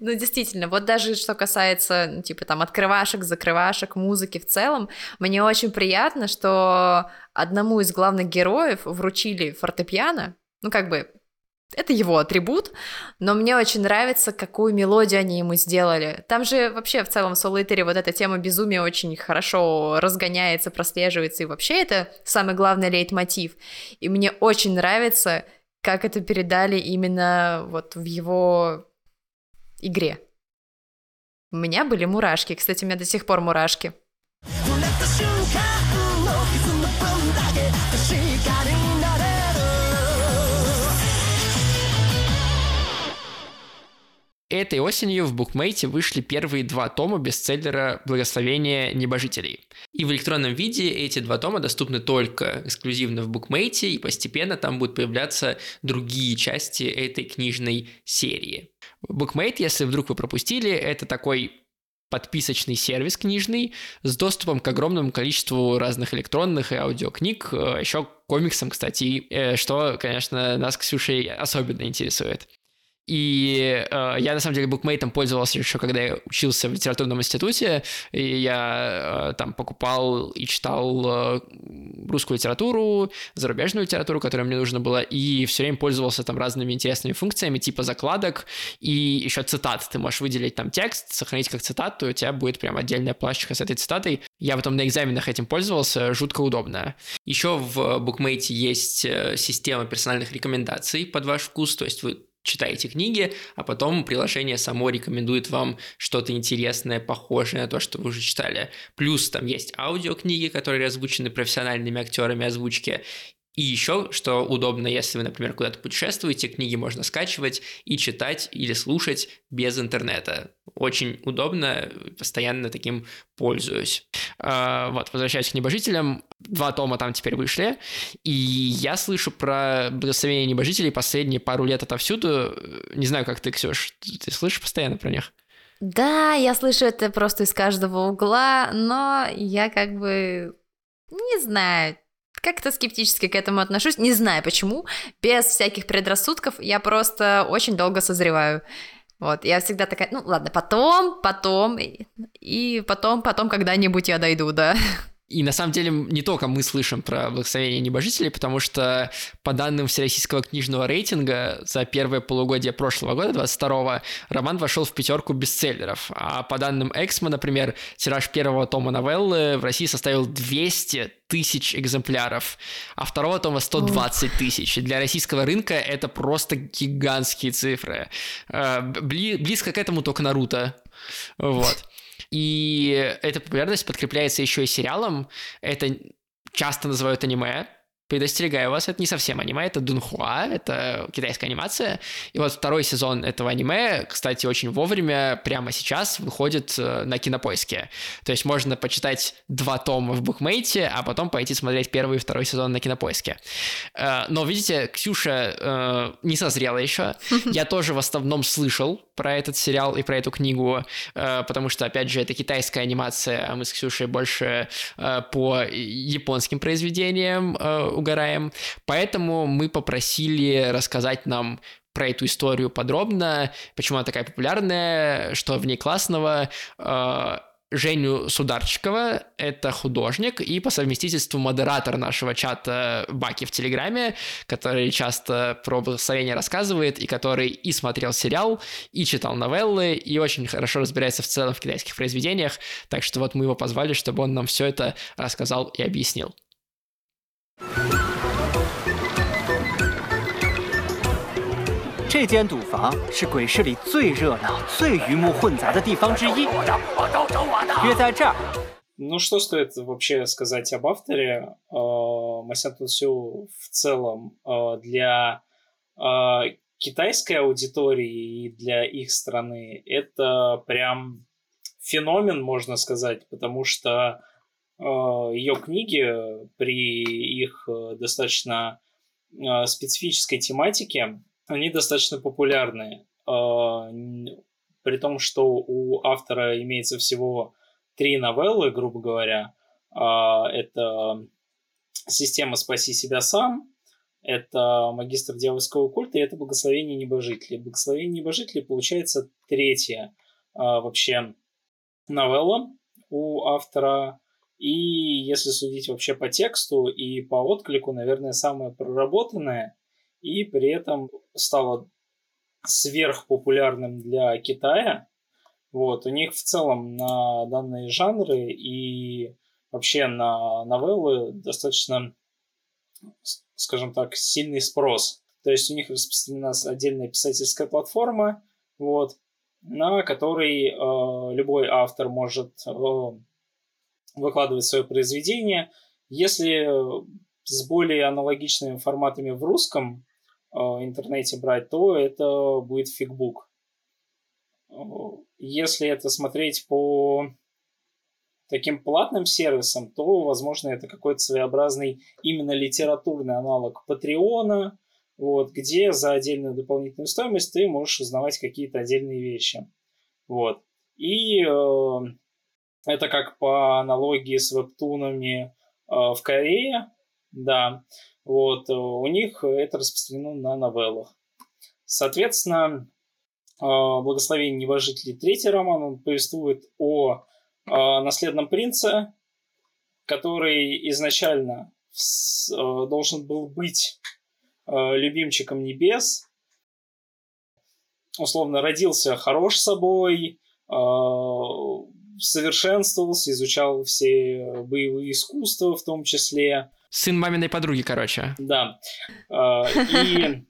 ну, действительно, вот даже что касается, ну, типа, там, открывашек, закрывашек, музыки в целом, мне очень приятно, что одному из главных героев вручили фортепиано, ну, как бы, это его атрибут, но мне очень нравится, какую мелодию они ему сделали. Там же вообще в целом в Солитере вот эта тема безумия очень хорошо разгоняется, прослеживается, и вообще это самый главный лейтмотив. И мне очень нравится, как это передали именно вот в его игре. У меня были мурашки. Кстати, у меня до сих пор мурашки. Этой осенью в букмейте вышли первые два тома бестселлера «Благословение небожителей». И в электронном виде эти два тома доступны только эксклюзивно в букмейте, и постепенно там будут появляться другие части этой книжной серии. Букмейт, если вдруг вы пропустили, это такой подписочный сервис книжный с доступом к огромному количеству разных электронных и аудиокниг, э, еще комиксам, кстати, э, что, конечно, нас, Ксюшей, особенно интересует. И э, я, на самом деле, букмейтом пользовался еще, когда я учился в литературном институте, и я э, там покупал и читал э, русскую литературу, зарубежную литературу, которая мне нужна была, и все время пользовался там разными интересными функциями, типа закладок и еще цитат. Ты можешь выделить там текст, сохранить как цитату, и у тебя будет прям отдельная плашечка с этой цитатой. Я потом на экзаменах этим пользовался, жутко удобно. Еще в букмейте есть э, система персональных рекомендаций под ваш вкус, то есть вы читаете книги, а потом приложение само рекомендует вам что-то интересное, похожее на то, что вы уже читали. Плюс там есть аудиокниги, которые озвучены профессиональными актерами озвучки, И еще, что удобно, если вы, например, куда-то путешествуете, книги можно скачивать и читать или слушать без интернета. Очень удобно, постоянно таким пользуюсь. А, вот, возвращаясь к небожителям, два тома там теперь вышли, и я слышу про благословение небожителей последние пару лет отовсюду. Не знаю, как ты, Ксюш, ты слышишь постоянно про них? Да, я слышу это просто из каждого угла, но я как бы не знаю, как-то скептически к этому отношусь. Не знаю почему. Без всяких предрассудков я просто очень долго созреваю. Вот, я всегда такая, ну ладно, потом, потом, и, потом, потом когда-нибудь я дойду, да. И на самом деле не только мы слышим про благословение небожителей, потому что по данным Всероссийского книжного рейтинга за первое полугодие прошлого года, 22-го, роман вошел в пятерку бестселлеров. А по данным Эксмо, например, тираж первого тома новеллы в России составил 200 тысяч экземпляров, а второго тома 120 тысяч. Для российского рынка это просто гигантские цифры. Э, близко к этому только Наруто. Вот. И эта популярность подкрепляется еще и сериалом. Это часто называют аниме, Предостерегаю вас, это не совсем аниме, это Дунхуа, это китайская анимация. И вот второй сезон этого аниме, кстати, очень вовремя, прямо сейчас, выходит э, на кинопоиске. То есть можно почитать два тома в букмейте, а потом пойти смотреть первый и второй сезон на кинопоиске. Э, но, видите, Ксюша э, не созрела еще. Я тоже в основном слышал про этот сериал и про эту книгу, потому что, опять же, это китайская анимация, а мы с Ксюшей больше по японским произведениям угораем. Поэтому мы попросили рассказать нам про эту историю подробно, почему она такая популярная, что в ней классного. Женю Сударчикова, это художник и по совместительству модератор нашего чата Баки в Телеграме, который часто про благословение рассказывает, и который и смотрел сериал, и читал новеллы, и очень хорошо разбирается в целом в китайских произведениях, так что вот мы его позвали, чтобы он нам все это рассказал и объяснил. 这间赌房是鬼市里最热闹、最鱼目混杂的地方之一。约在这儿。Ну, что стоит вообще сказать об авторе? Масяту Сю в целом для китайской аудитории и для их страны это прям феномен, можно сказать, потому что Э, ее книги при их э, достаточно э, специфической тематике, они достаточно популярны. При том, что у автора имеется всего три новеллы, грубо говоря. Это «Система спаси себя сам», это «Магистр дьявольского культа» и это «Благословение небожителей». «Благословение небожителей» получается третья вообще новелла у автора и если судить вообще по тексту и по отклику, наверное, самое проработанное и при этом стало сверхпопулярным для Китая. Вот, у них в целом на данные жанры и вообще на новеллы достаточно, скажем так, сильный спрос. То есть у них распространена отдельная писательская платформа, вот, на которой э, любой автор может э, выкладывать свое произведение. Если с более аналогичными форматами в русском интернете брать, то это будет фигбук. Если это смотреть по таким платным сервисам, то, возможно, это какой-то своеобразный именно литературный аналог Патреона, вот, где за отдельную дополнительную стоимость ты можешь узнавать какие-то отдельные вещи. Вот. И э, это как по аналогии с вебтунами э, в Корее, да. Вот, э, у них это распространено на новеллах. Соответственно, э, «Благословение небожителей» третий роман, он повествует о наследном принце, который изначально должен был быть любимчиком небес, условно родился хорош собой, совершенствовался, изучал все боевые искусства в том числе. Сын маминой подруги, короче. Да. А, и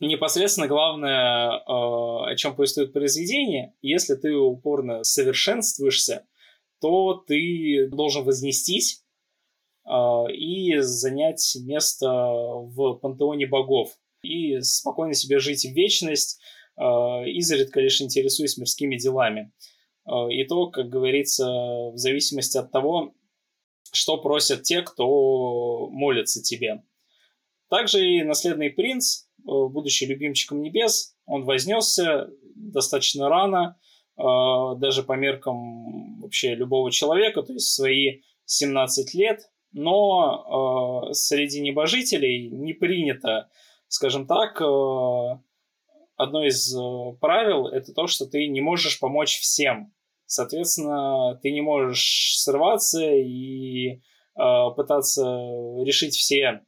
непосредственно главное, а, о чем повествует произведение, если ты упорно совершенствуешься, то ты должен вознестись, и занять место в пантеоне богов и спокойно себе жить в вечность, изредка лишь интересуясь мирскими делами. И то, как говорится, в зависимости от того, что просят те, кто молится тебе. Также и наследный принц, э, будучи любимчиком небес, он вознесся достаточно рано, э, даже по меркам вообще любого человека, то есть свои 17 лет, но э, среди небожителей не принято, скажем так, одно из правил это то, что ты не можешь помочь всем. Соответственно, ты не можешь срываться и э, пытаться решить все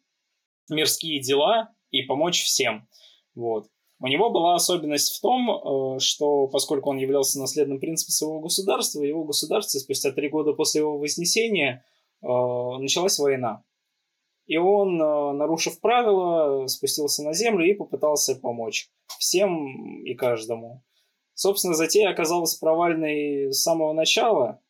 мирские дела и помочь всем. Вот. У него была особенность в том, э, что поскольку он являлся наследным принципом своего государства, его государстве спустя три года после его вознесения э, началась война. И он, э, нарушив правила, спустился на землю и попытался помочь всем и каждому. Собственно, затея оказалась провальной с самого начала,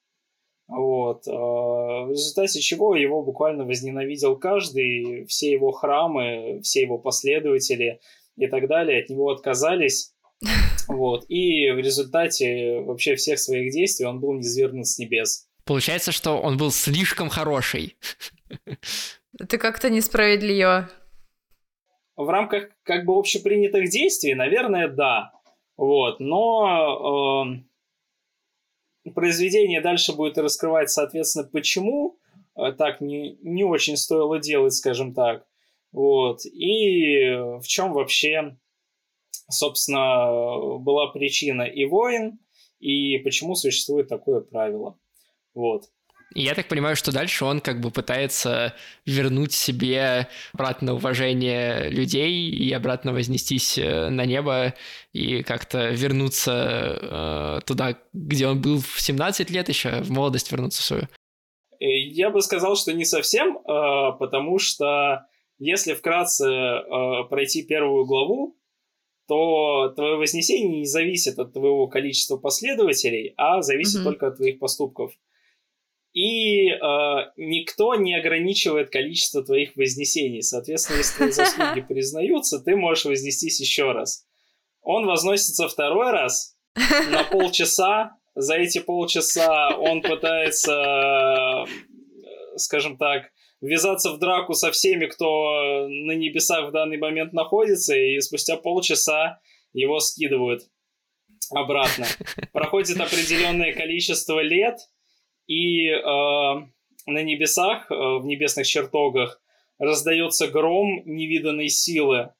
вот. В результате чего его буквально возненавидел каждый, все его храмы, все его последователи и так далее от него отказались. Вот. И в результате вообще всех своих действий он был низвергнут с небес. Получается, что он был слишком хороший. Это как-то несправедливо. В рамках как бы общепринятых действий, наверное, да. Вот, но э, произведение дальше будет раскрывать, соответственно, почему э, так не, не очень стоило делать, скажем так. Вот, и в чем вообще, собственно, была причина и войн, и почему существует такое правило. Вот. И я так понимаю, что дальше он как бы пытается вернуть себе обратно уважение людей и обратно вознестись э, на небо и как-то вернуться э, туда, где он был в 17 лет еще, в молодость вернуться в свою. Э, я бы сказал, что не совсем, э, потому что если вкратце э, пройти первую главу, то твое вознесение не зависит от твоего количества последователей, а зависит mm-hmm. только от твоих поступков. И э, никто не ограничивает количество твоих вознесений. Соответственно, если твои заслуги признаются, ты можешь вознестись еще раз. Он возносится второй раз на полчаса. За эти полчаса он пытается, скажем так, ввязаться в драку со всеми, кто на небесах в данный момент находится, и спустя полчаса его скидывают обратно. Проходит определенное количество лет, и э, на небесах, э, в небесных чертогах, раздается гром невиданной силы.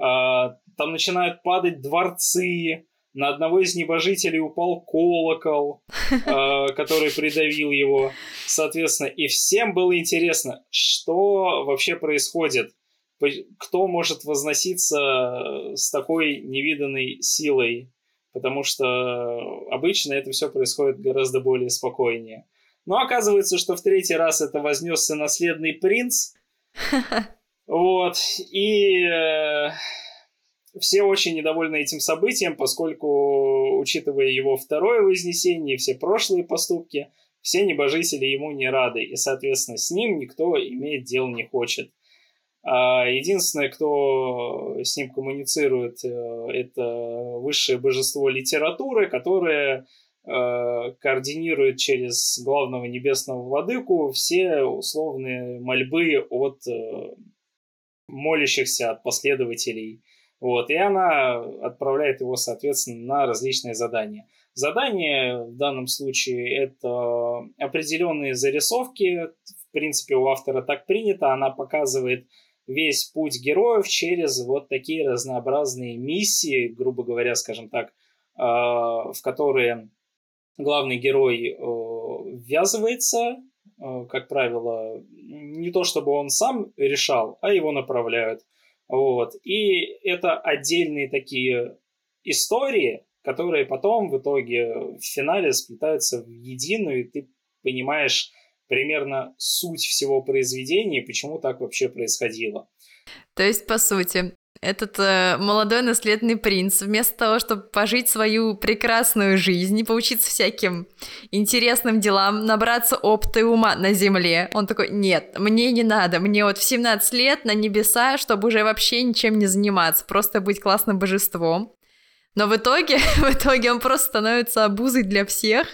Э, там начинают падать дворцы, на одного из небожителей упал колокол, э, который придавил его, соответственно. И всем было интересно, что вообще происходит, кто может возноситься с такой невиданной силой потому что обычно это все происходит гораздо более спокойнее. Но оказывается, что в третий раз это вознесся наследный принц. Вот. И э, все очень недовольны этим событием, поскольку, учитывая его второе вознесение и все прошлые поступки, все небожители ему не рады, и, соответственно, с ним никто иметь дел не хочет. А единственное, кто с ним коммуницирует, э, это высшее божество литературы, которое э, координирует через главного небесного владыку все условные мольбы от э, молящихся, от последователей. Вот, и она отправляет его, соответственно, на различные задания. Задания в данном случае это определенные зарисовки. В принципе, у автора так принято. Она показывает весь путь героев через вот такие разнообразные миссии, грубо говоря, скажем так, а, в которые главный герой э, ввязывается, э, как правило, не то чтобы он сам решал, а его направляют. Вот. И это отдельные такие истории, которые потом в итоге в финале сплетаются в единую, и ты понимаешь, примерно суть всего произведения и почему так вообще происходило. То есть, по сути, Этот э, молодой наследный принц, вместо того, чтобы пожить свою прекрасную жизнь и поучиться всяким интересным делам, набраться опыта и ума на земле, он такой, нет, мне не надо, мне вот в 17 лет на небеса, чтобы уже вообще ничем не заниматься, просто быть классным божеством. Но в итоге, в итоге он просто становится обузой для всех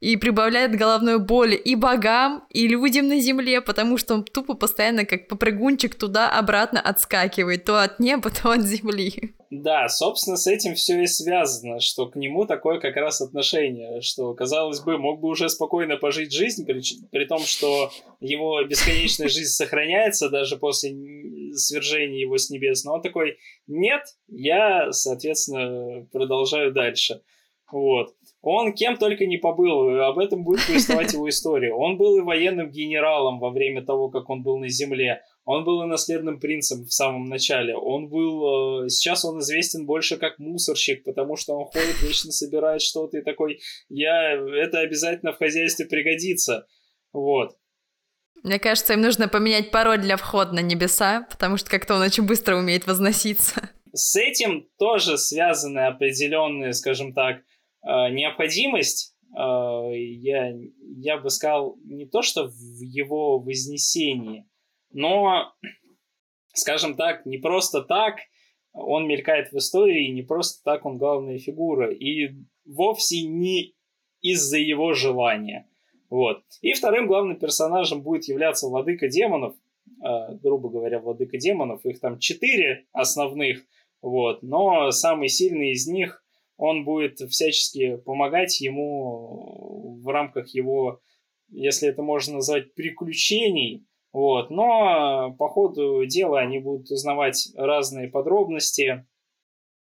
и прибавляет головной боли и богам, и людям на земле, потому что он тупо постоянно как попрыгунчик туда-обратно отскакивает, то от неба, то от земли. Да, собственно, с этим все и связано, что к нему такое как раз отношение, что, казалось бы, мог бы уже спокойно пожить жизнь, при, при том, что его бесконечная жизнь сохраняется даже после свержения его с небес, но он такой, нет, я, соответственно, продолжаю дальше. Вот. Он кем только не побыл, об этом будет повествовать его история. Он был и военным генералом во время того, как он был на земле. Он был и наследным принцем в самом начале. Он был... Э, сейчас он известен больше как мусорщик, потому что он ходит, вечно собирает что-то и такой, я... Это обязательно в хозяйстве пригодится. Вот. Мне кажется, им нужно поменять пароль для входа на небеса, потому что как-то он очень быстро умеет возноситься. С этим тоже связаны определенные, скажем так, э, необходимость э, я, я бы сказал, не то, что в его вознесении, но, скажем так, не просто так он мелькает в истории, не просто так он главная фигура, и вовсе не из-за его желания. Вот. И вторым главным персонажем будет являться владыка демонов, э, грубо говоря, владыка демонов. Их там четыре основных, вот. Но самый сильный из них, он будет всячески помогать ему в рамках его, если это можно назвать, приключений, вот. Но по ходу дела они будут узнавать разные подробности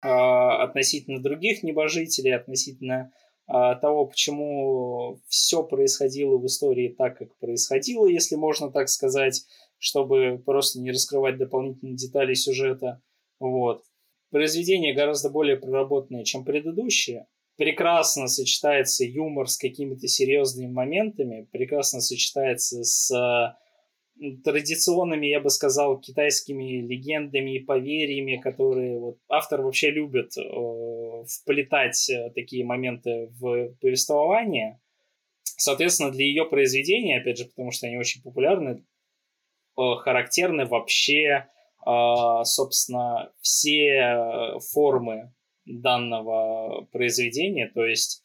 э, относительно других небожителей, относительно того, почему все происходило в истории так, как происходило, если можно так сказать, чтобы просто не раскрывать дополнительные детали сюжета. Вот. Произведение гораздо более проработанное, чем предыдущее. Прекрасно сочетается юмор с какими-то серьезными моментами, прекрасно сочетается с традиционными, я бы сказал, китайскими легендами и поверьями, которые вот автор вообще любит э, вплетать э, такие моменты в повествование. Соответственно, для ее произведения, опять же, потому что они очень популярны, э, характерны вообще, э, собственно, все формы данного произведения, то есть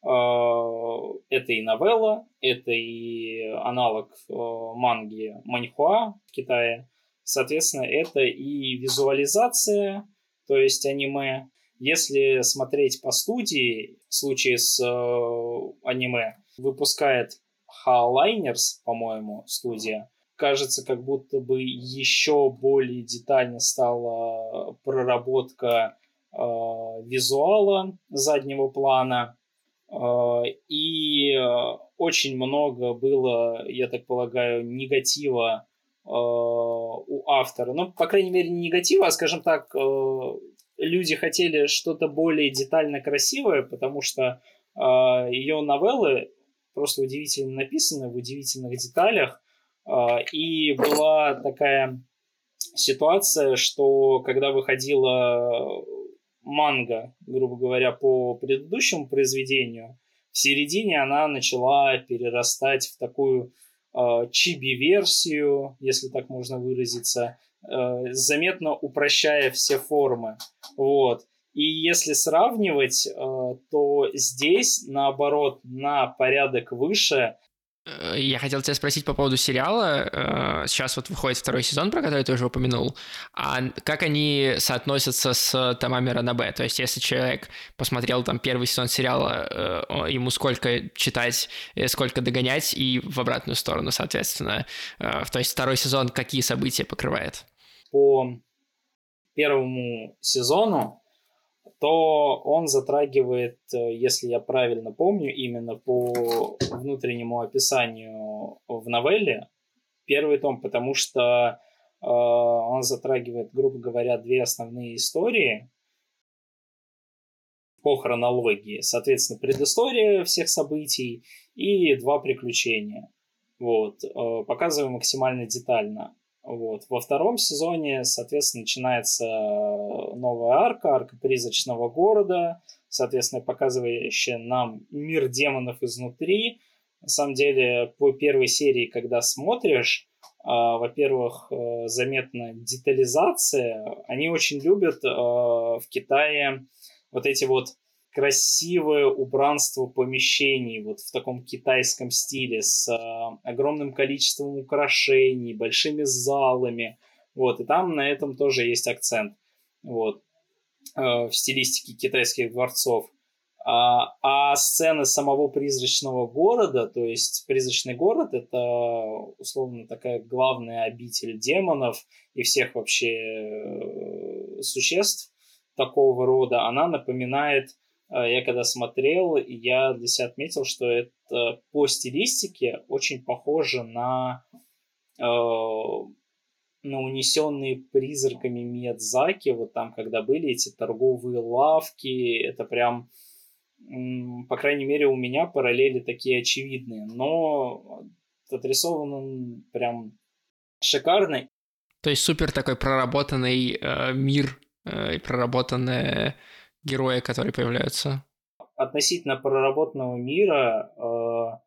это и новелла, это и аналог манги Маньхуа в Китае. Соответственно, это и визуализация, то есть аниме. Если смотреть по студии, в случае с э, аниме, выпускает Halliners, по-моему, студия, кажется, как будто бы еще более детально стала проработка э, визуала заднего плана а, и э, очень много было, я так полагаю, негатива а, у автора. Ну, по крайней мере, не негатива, а, скажем так, э, люди хотели что-то более детально красивое, потому что ее новеллы просто удивительно написаны, в удивительных деталях. И была такая ситуация, что когда выходила манга, грубо говоря, по предыдущему произведению, в середине она начала перерастать в такую э, чиби-версию, если так можно выразиться, э, заметно упрощая все формы. Вот. И если сравнивать, э, то здесь, наоборот, на порядок выше Э, я хотел тебя спросить по поводу сериала. Э, сейчас вот выходит второй сезон, про который ты уже упомянул. А как они соотносятся с томами Ранабе? То есть, если человек посмотрел там первый сезон сериала, э, ему сколько читать, сколько догонять, и в обратную сторону, соответственно. То есть, второй сезон какие события покрывает? По первому сезону то он затрагивает, э, если я правильно помню, именно по внутреннему описанию в новелле первый том, потому что э, он затрагивает, грубо говоря, две основные истории по хронологии. Соответственно, предыстория всех событий и два приключения. Вот. Э, показываю максимально детально. Э, Вот. Во втором сезоне, соответственно, начинается новая арка, арка призрачного города, соответственно, показывающая нам мир демонов изнутри. На самом деле, по первой серии, когда смотришь, а, во-первых, э, заметна детализация. Они очень любят э, в Китае вот эти вот красивое убранство помещений вот в таком китайском стиле с э, огромным количеством украшений, большими залами. Вот, и там на этом тоже есть акцент. Вот, в стилистике китайских дворцов. А, а сцены самого призрачного города, то есть призрачный город это условно такая главная обитель демонов и всех вообще э, существ такого рода, она напоминает, э, я когда смотрел, я для себя отметил, что это по стилистике очень похоже на э, на унесенные призраками Миядзаки, вот там, когда были эти торговые лавки, это прям по крайней мере, у меня параллели такие очевидные, но отрисован прям шикарный. То есть супер такой проработанный э, мир э, и проработанные герои, которые появляются. Относительно проработанного мира э,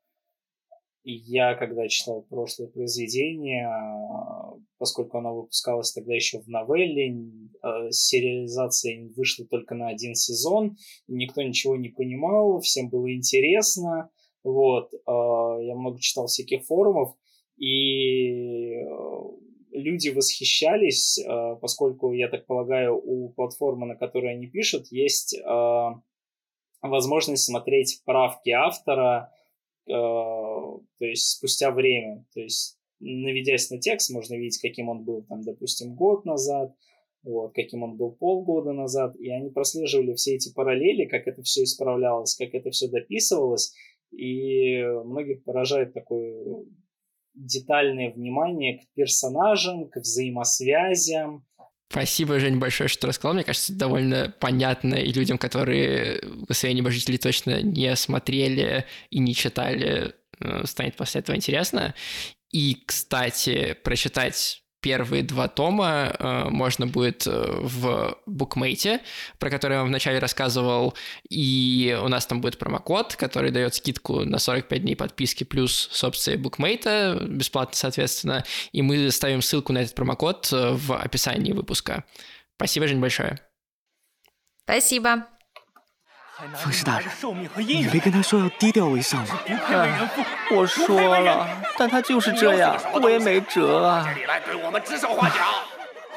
я, когда читал прошлое произведение, поскольку оно выпускалось тогда еще в новелле, а, сериализация вышла только на один сезон, никто ничего не понимал, всем было интересно. Вот, я много читал всяких форумов, и люди восхищались, а, поскольку, я так полагаю, у платформы, на которой они пишут, есть возможность смотреть правки автора, то есть спустя время. То есть наведясь на текст, можно видеть, каким он был, там, допустим, год назад, вот, каким он был полгода назад, и они прослеживали все эти параллели, как это все исправлялось, как это все дописывалось, и многих поражает такое детальное внимание к персонажам, к взаимосвязям. Спасибо, Жень, большое, что рассказал. Мне кажется, довольно понятно и людям, которые в своей небожители точно не смотрели и не читали, э, станет после этого интересно. И, кстати, прочитать первые два тома э, можно будет э, в букмейте, про который я вам вначале рассказывал, и у нас там будет промокод, который дает скидку на 45 дней подписки плюс с опцией букмейта, бесплатно, соответственно, и мы ставим ссылку на этот промокод э, в описании выпуска. Спасибо, Жень, большое. Спасибо. 风师大人，你没跟他说要低调为上吗？我说了，但他就是这样，我也没辙啊。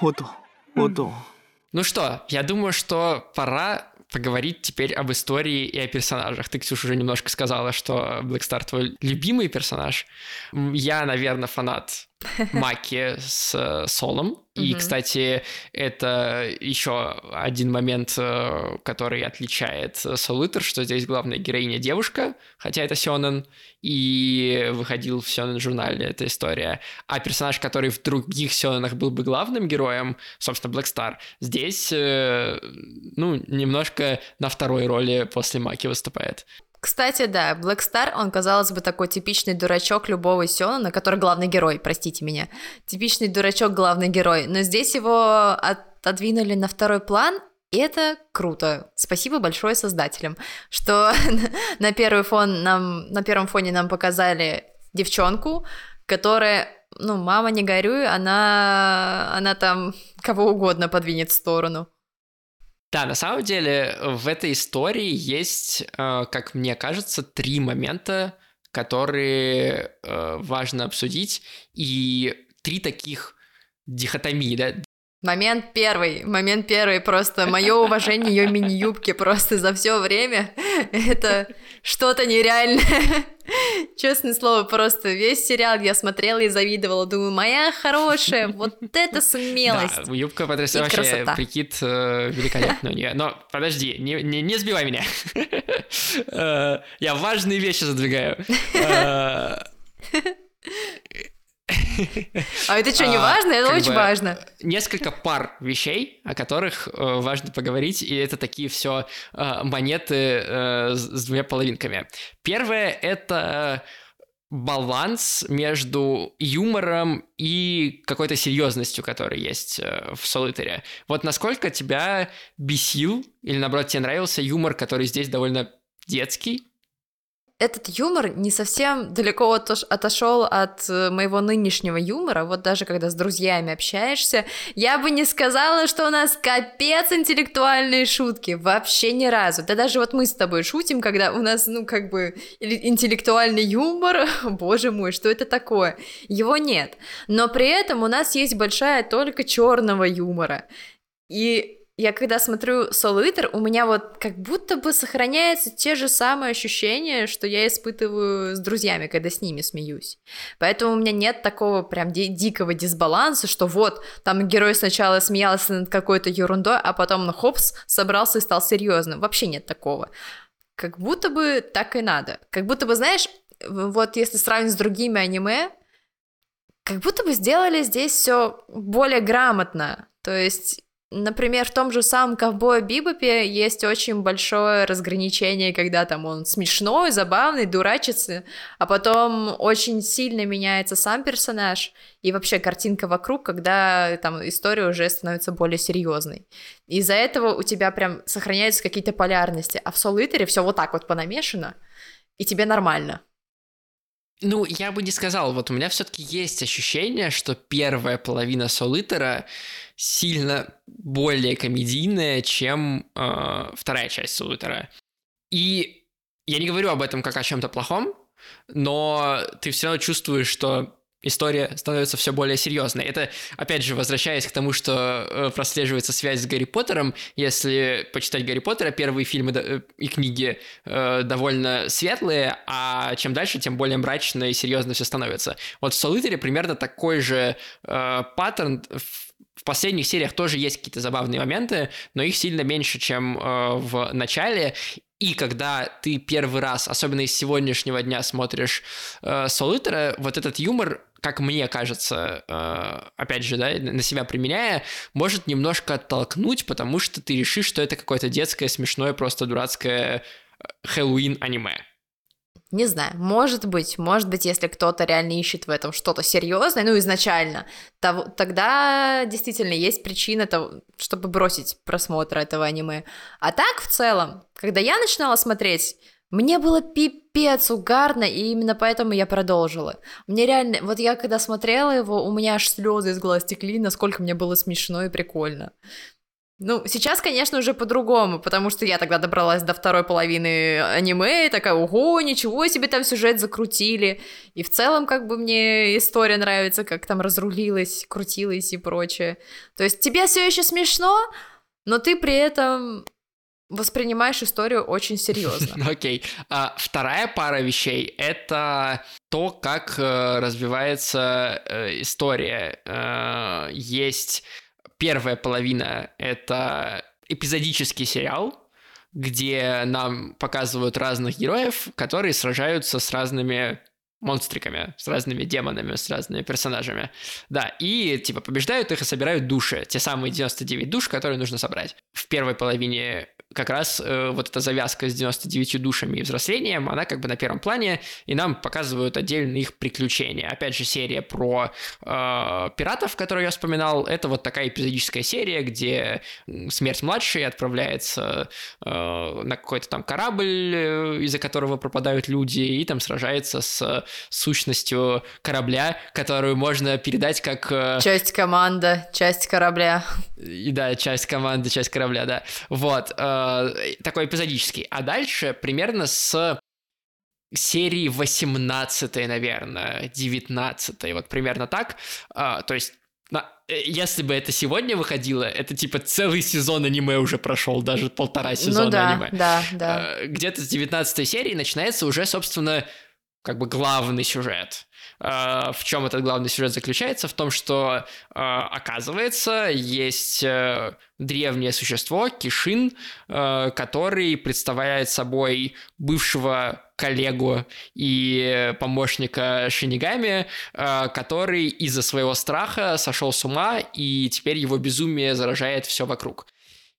我懂，我懂。Ну что, я думаю, что пора поговорить теперь об истории и о персонажах. Ты, Ксюша, уже немножко сказала, что Black Star твой любимый персонаж. Я, наверное, фанат Маки с э, Солом. И, кстати, это еще один момент, э, который отличает Soul Eater, что здесь главная героиня девушка, хотя это Сёнэн, и выходил в Сёнэн журнале эта история. А персонаж, который в других Сёнэнах был бы главным героем, собственно, Black Star, здесь, э, ну, немножко на второй роли после Маки выступает. Кстати, да, Black Star, он, казалось бы, такой типичный дурачок любого Сёнона, который главный герой, простите меня. Типичный дурачок, главный герой. Но здесь его отодвинули на второй план, и это круто. Спасибо большое создателям, что на первый фон нам, на первом фоне нам показали девчонку, которая, ну, мама, не горюй, она, она там кого угодно подвинет в сторону. Да, на самом деле в этой истории есть, э, как мне кажется, три момента, которые э, важно обсудить, и три таких дихотомии, да, Момент первый, момент первый, просто мое уважение ее мини-юбки просто за все время, это что-то нереальное. Честное слово, просто весь сериал я смотрела и завидовала, думаю, моя хорошая, вот это смелость. Да, юбка потрясающая, прикид э, великолепный у нее. Но подожди, не, не, не сбивай меня. Э, я важные вещи задвигаю. А это что, не а, важно? Это очень важно. Несколько пар вещей, о которых э, важно поговорить, и это такие все э, монеты э, с двумя половинками. Первое — это баланс между юмором и какой-то серьезностью, которая есть в Солитере. Вот насколько тебя бесил или, наоборот, тебе нравился юмор, который здесь довольно детский? Этот юмор не совсем далеко отошел от э, моего нынешнего юмора. Вот даже когда с друзьями общаешься, я бы не сказала, что у нас капец интеллектуальные шутки. Вообще ни разу. Да даже вот мы с тобой шутим, когда у нас, ну, как бы, интеллектуальный юмор. Боже мой, что это такое? Его нет. Но при этом у нас есть большая только черного юмора. И я когда смотрю Soul Eater, у меня вот как будто бы сохраняются те же самые ощущения, что я испытываю с друзьями, когда с ними смеюсь. Поэтому у меня нет такого прям ди- дикого дисбаланса, что вот, там герой сначала смеялся над какой-то ерундой, а потом, ну, хопс, собрался и стал серьезным. Вообще нет такого. Как будто бы так и надо. Как будто бы, знаешь, вот если сравнить с другими аниме, как будто бы сделали здесь все более грамотно. То есть Например, в том же самом «Ковбое Бибопе» есть очень большое разграничение, когда там он смешной, забавный, дурачится, а потом очень сильно меняется сам персонаж и вообще картинка вокруг, когда там история уже становится более серьезной. Из-за этого у тебя прям сохраняются какие-то полярности, а в Солитере все вот так вот понамешано, и тебе нормально. Ну, я бы не сказал, вот у меня все-таки есть ощущение, что первая половина Солитера сильно более комедийная, чем э, вторая часть Солитера. И я не говорю об этом как о чем-то плохом, но ты все равно чувствуешь, что история становится все более серьезной. Это, опять же, возвращаясь к тому, что э, прослеживается связь с Гарри Поттером, если почитать Гарри Поттера, первые фильмы э, и книги э, довольно светлые, а чем дальше, тем более мрачно и серьезно все становится. Вот в Солитере примерно такой же паттерн в последних сериях тоже есть какие-то забавные моменты, но их сильно меньше, чем э, в начале. И когда ты первый раз, особенно из сегодняшнего дня, смотришь э, Солитера, вот этот юмор как мне кажется, э, опять же, да, на себя применяя, может немножко оттолкнуть, потому что ты решишь, что это какое-то детское, смешное, просто дурацкое э, Хэллоуин-аниме. Не знаю, может быть, может быть, если кто-то реально ищет в этом что-то серьезное, ну, изначально, то, тогда действительно есть причина, того, чтобы бросить просмотр этого аниме. А так, в целом, когда я начинала смотреть, мне было пипец угарно, и именно поэтому я продолжила. Мне реально, вот я когда смотрела его, у меня аж слезы из глаз текли, насколько мне было смешно и прикольно. Ну, сейчас, конечно, уже по-другому, потому что я тогда добралась до второй половины аниме, и такая, ого, ничего себе там сюжет закрутили. И в целом, как бы мне история нравится, как там разрулилась, крутилась и прочее. То есть тебе все еще смешно, но ты при этом воспринимаешь историю очень серьезно. Окей. А вторая пара вещей — это то, как э, развивается э, история. Э, есть первая половина — это эпизодический сериал, где нам показывают разных героев, которые сражаются с разными монстриками, с разными демонами, с разными персонажами. Да, и типа побеждают их и собирают души, те самые 99 душ, которые нужно собрать. В первой половине как раз э, вот эта завязка с 99 душами и взрослением, она как бы на первом плане, и нам показывают отдельно их приключения. Опять же, серия про э, пиратов, которую я вспоминал, это вот такая эпизодическая серия, где смерть младший отправляется э, на какой-то там корабль, э, из-за которого пропадают люди, и там сражается с сущностью корабля, которую можно передать как... Э... Часть команда, часть корабля. И да, часть команды, часть корабля, да. Вот. Э, Э, такой эпизодический. А дальше примерно с серии 18, наверное, 19, вот примерно так. Э, то есть э, если бы это сегодня выходило, это типа целый сезон аниме уже прошел, даже полтора ну сезона ну, да, аниме. Да, да. Где-то с 19 серии начинается уже, собственно, как бы главный сюжет. Э, в чем этот главный сюжет заключается? В том, что, э, оказывается, есть э, древнее существо, Кишин, который представляет собой бывшего коллегу и помощника Шинигами, который из-за своего страха сошел с ума, и теперь его безумие заражает все вокруг.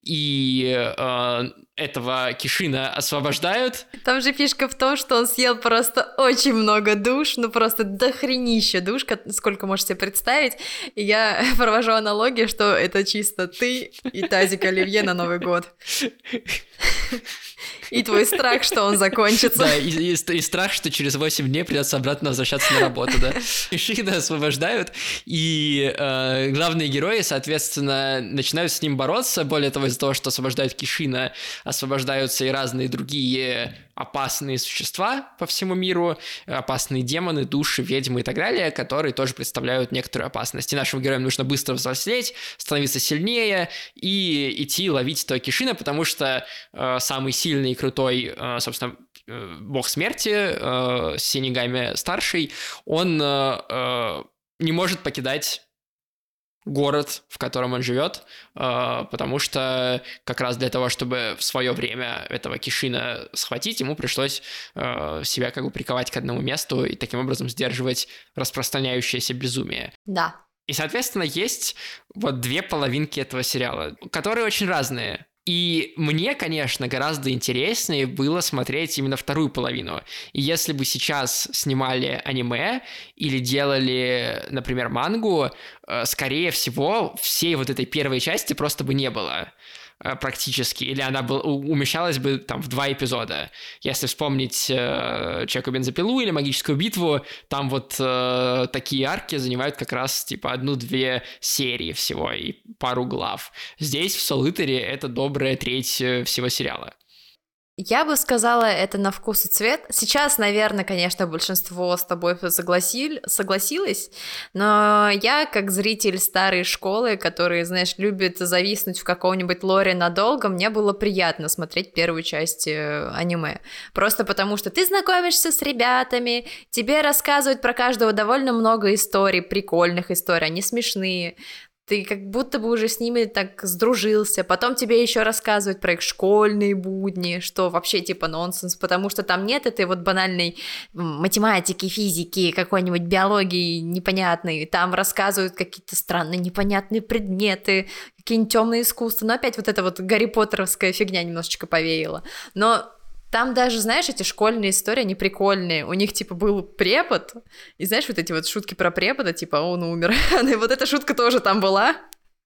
И э, этого Кишина освобождают. Там же фишка в том, что он съел просто очень много душ, ну просто дохренища душ, сколько можешь себе представить. И я провожу аналогию, что это чисто ты и тазик Оливье на Новый год. И твой страх, что он закончится. Да, и, и, и страх, что через 8 дней придется обратно возвращаться на работу, да. Шихида освобождают, и э, главные герои, соответственно, начинают с ним бороться. Более того, из-за того, что освобождают Кишина, освобождаются и разные другие опасные существа по всему миру, опасные демоны, души, ведьмы и так далее, которые тоже представляют некоторую опасность. И нашим героям нужно быстро взрослеть, становиться сильнее и идти ловить этого Кишина, потому что э, самый сильный и крутой, э, собственно, э, бог смерти, э, Синегами старший, он э, э, не может покидать город, в котором он живет, э, потому что как раз для того, чтобы в свое время этого Кишина схватить, ему пришлось э, себя как бы приковать к одному месту и таким образом сдерживать распространяющееся безумие. Да. И, соответственно, есть вот две половинки этого сериала, которые очень разные. И мне, конечно, гораздо интереснее было смотреть именно вторую половину. И если бы сейчас снимали аниме или делали, например, мангу, э, скорее всего, всей вот этой первой части просто бы не было. Э, практически, или она был, умещалась бы там в два эпизода. Если вспомнить э, Человеку бензопилу или Магическую битву, там вот э, такие арки занимают как раз типа одну-две серии всего и пару глав. Здесь в Солитере это добрая треть э, всего сериала. Я бы сказала, это на вкус и цвет. Сейчас, наверное, конечно, большинство с тобой согласили, согласилось, но я, как зритель старой школы, который, знаешь, любит зависнуть в каком-нибудь лоре надолго, мне было приятно смотреть первую часть э, аниме. Просто потому, что ты знакомишься с ребятами, тебе рассказывают про каждого довольно много историй, прикольных историй, они смешные, ты как будто бы уже с ними так сдружился, потом тебе еще рассказывают про их школьные будни, что вообще типа нонсенс, потому что там нет этой вот банальной математики, физики, какой-нибудь биологии непонятной, там рассказывают какие-то странные непонятные предметы, какие-нибудь темные искусства, но опять вот эта вот Гарри Поттеровская фигня немножечко повеяла, но там даже, знаешь, эти школьные истории, они прикольные. У них, типа, был препод, и знаешь, вот эти вот шутки про препода, типа, он умер. И вот эта шутка тоже там была.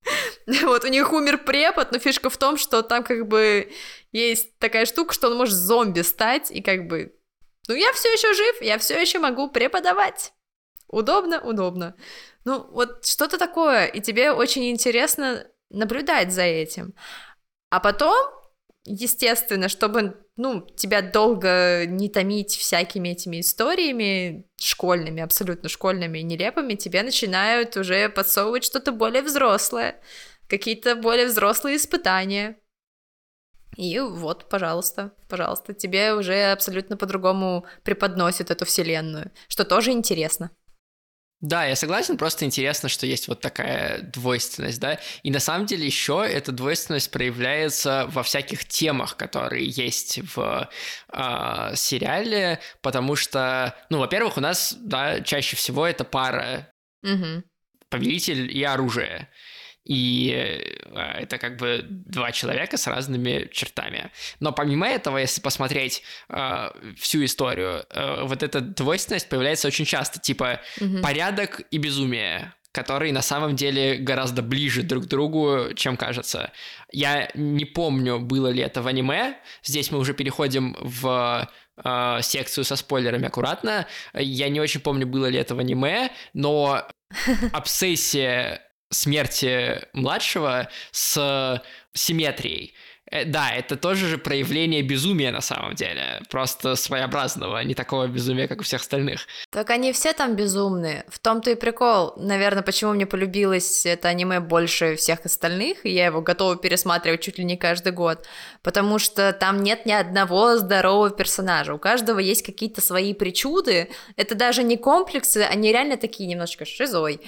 Вот у них умер препод, но фишка в том, что там как бы есть такая штука, что он может зомби стать, и как бы, ну я все еще жив, я все еще могу преподавать. Удобно, удобно. Ну вот что-то такое, и тебе очень интересно наблюдать за этим. А потом естественно, чтобы, ну, тебя долго не томить всякими этими историями школьными, абсолютно школьными и нелепыми, тебе начинают уже подсовывать что-то более взрослое, какие-то более взрослые испытания. И вот, пожалуйста, пожалуйста, тебе уже абсолютно по-другому преподносят эту вселенную, что тоже интересно. Да, я согласен, просто интересно, что есть вот такая двойственность, да, и на самом деле еще эта двойственность проявляется во всяких темах, которые есть в э, сериале, потому что, ну, во-первых, у нас, да, чаще всего это пара. Угу. повелитель и оружие, и э, это как бы два человека с разными чертами. Но помимо этого, если посмотреть э, всю историю, э, вот эта двойственность появляется очень часто, типа угу. порядок и безумие которые на самом деле гораздо ближе друг к другу, чем кажется. Я не помню, было ли это в аниме. Здесь мы уже переходим в э, секцию со спойлерами аккуратно. Я не очень помню, было ли это в аниме, но обсессия смерти младшего с симметрией. Э, да, это тоже же проявление безумия на самом деле, просто своеобразного, не такого безумия, как у всех остальных. Так они все там безумные, в том-то и прикол, наверное, почему мне полюбилось это аниме больше всех остальных, и я его готова пересматривать чуть ли не каждый год, потому что там нет ни одного здорового персонажа, у каждого есть какие-то свои причуды, это даже не комплексы, они реально такие немножечко шизой,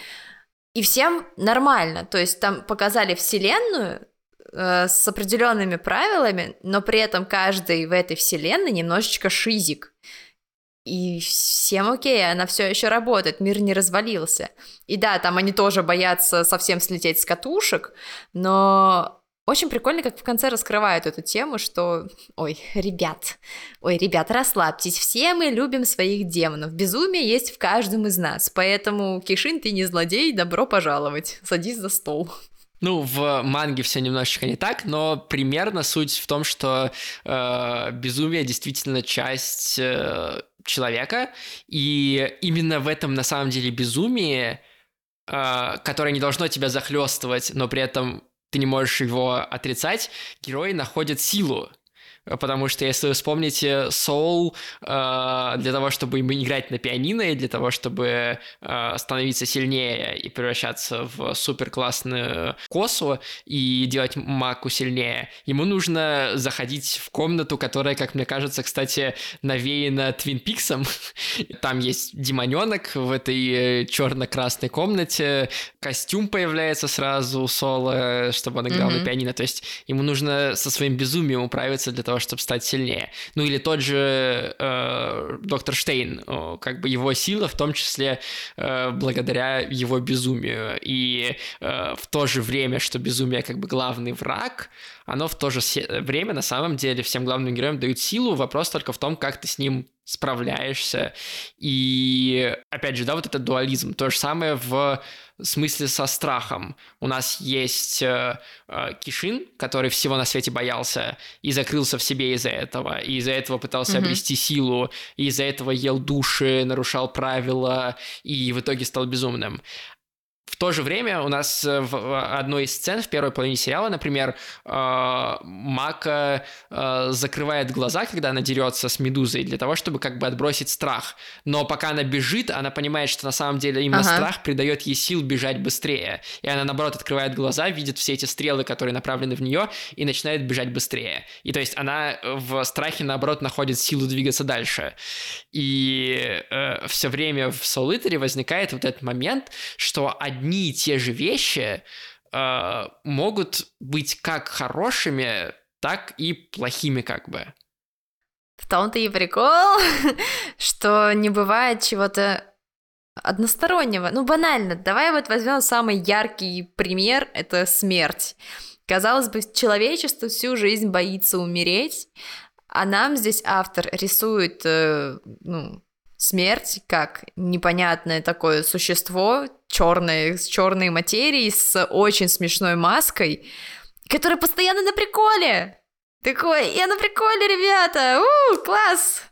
и всем нормально. То есть там показали вселенную э, с определенными правилами, но при этом каждый в этой вселенной немножечко шизик. И всем окей, она все еще работает, мир не развалился. И да, там они тоже боятся совсем слететь с катушек, но Очень прикольно, как в конце раскрывают эту тему, что, ой, ребят, ой, ребят, расслабьтесь, все мы любим своих демонов, безумие есть в каждом из нас, поэтому, Кишин, ты не злодей, добро пожаловать, садись за стол. Ну, в манге все немножечко не так, но примерно суть в том, что э, безумие действительно часть э, человека, и именно в этом на самом деле безумии, э, которое не должно тебя захлестывать, но при этом ты не можешь его отрицать, герои находят силу потому что если вы вспомните Soul, э, для того, чтобы играть на пианино и для того, чтобы э, становиться сильнее и превращаться в супер классную косу и делать Маку сильнее, ему нужно заходить в комнату, которая, как мне кажется, кстати, навеяна Твин Пиксом. Там есть демоненок в этой э, черно-красной комнате, костюм появляется сразу у Соло, чтобы он играл mm-hmm. на пианино. То есть ему нужно со своим безумием управиться для того, чтобы стать сильнее. Ну или тот же э, доктор Штейн, как бы его сила в том числе э, благодаря его безумию. И э, в то же время, что безумие как бы главный враг, оно в то же время на самом деле всем главным героям дают силу. Вопрос только в том, как ты с ним справляешься. И опять же, да, вот этот дуализм. То же самое в смысле со страхом. У нас есть э, э, Кишин, который всего на свете боялся и закрылся в себе из-за этого, и из-за этого пытался mm-hmm. обрести силу, и из-за этого ел души, нарушал правила и в итоге стал безумным. В то же время у нас э, в одной из сцен в первой половине сериала, например, э, Мака э, закрывает глаза, когда она дерется с Медузой, для того, чтобы как бы отбросить страх. Но пока она бежит, она понимает, что на самом деле именно ага. страх придает ей сил бежать быстрее. И она, наоборот, открывает глаза, видит все эти стрелы, которые направлены в нее, и начинает бежать быстрее. И то есть она в страхе, наоборот, находит силу двигаться дальше. И э, все время в Солитере возникает вот этот момент, что одни одни и те же вещи э, могут быть как хорошими, так и плохими как бы. В том-то и прикол, что не бывает чего-то одностороннего. Ну, банально. Давай вот возьмем самый яркий пример — это смерть. Казалось бы, человечество всю жизнь боится умереть, а нам здесь автор рисует э, ну, смерть как непонятное такое существо, черное, с черной материей, с очень смешной маской, которая постоянно на приколе. Такой, я на приколе, ребята! У, класс!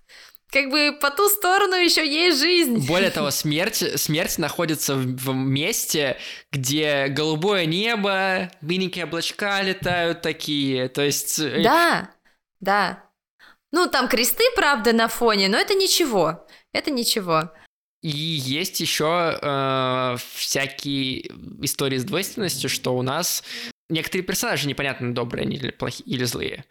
Как бы по ту сторону еще есть жизнь. Более того, смерть, смерть находится в, в месте, где голубое небо, миленькие облачка летают такие, то есть... Э, да, да. Ну, там кресты, правда, на фоне, но это ничего. Это ничего. И есть еще э, всякие истории с двойственностью, что у нас некоторые персонажи непонятно добрые они или плохие или злые.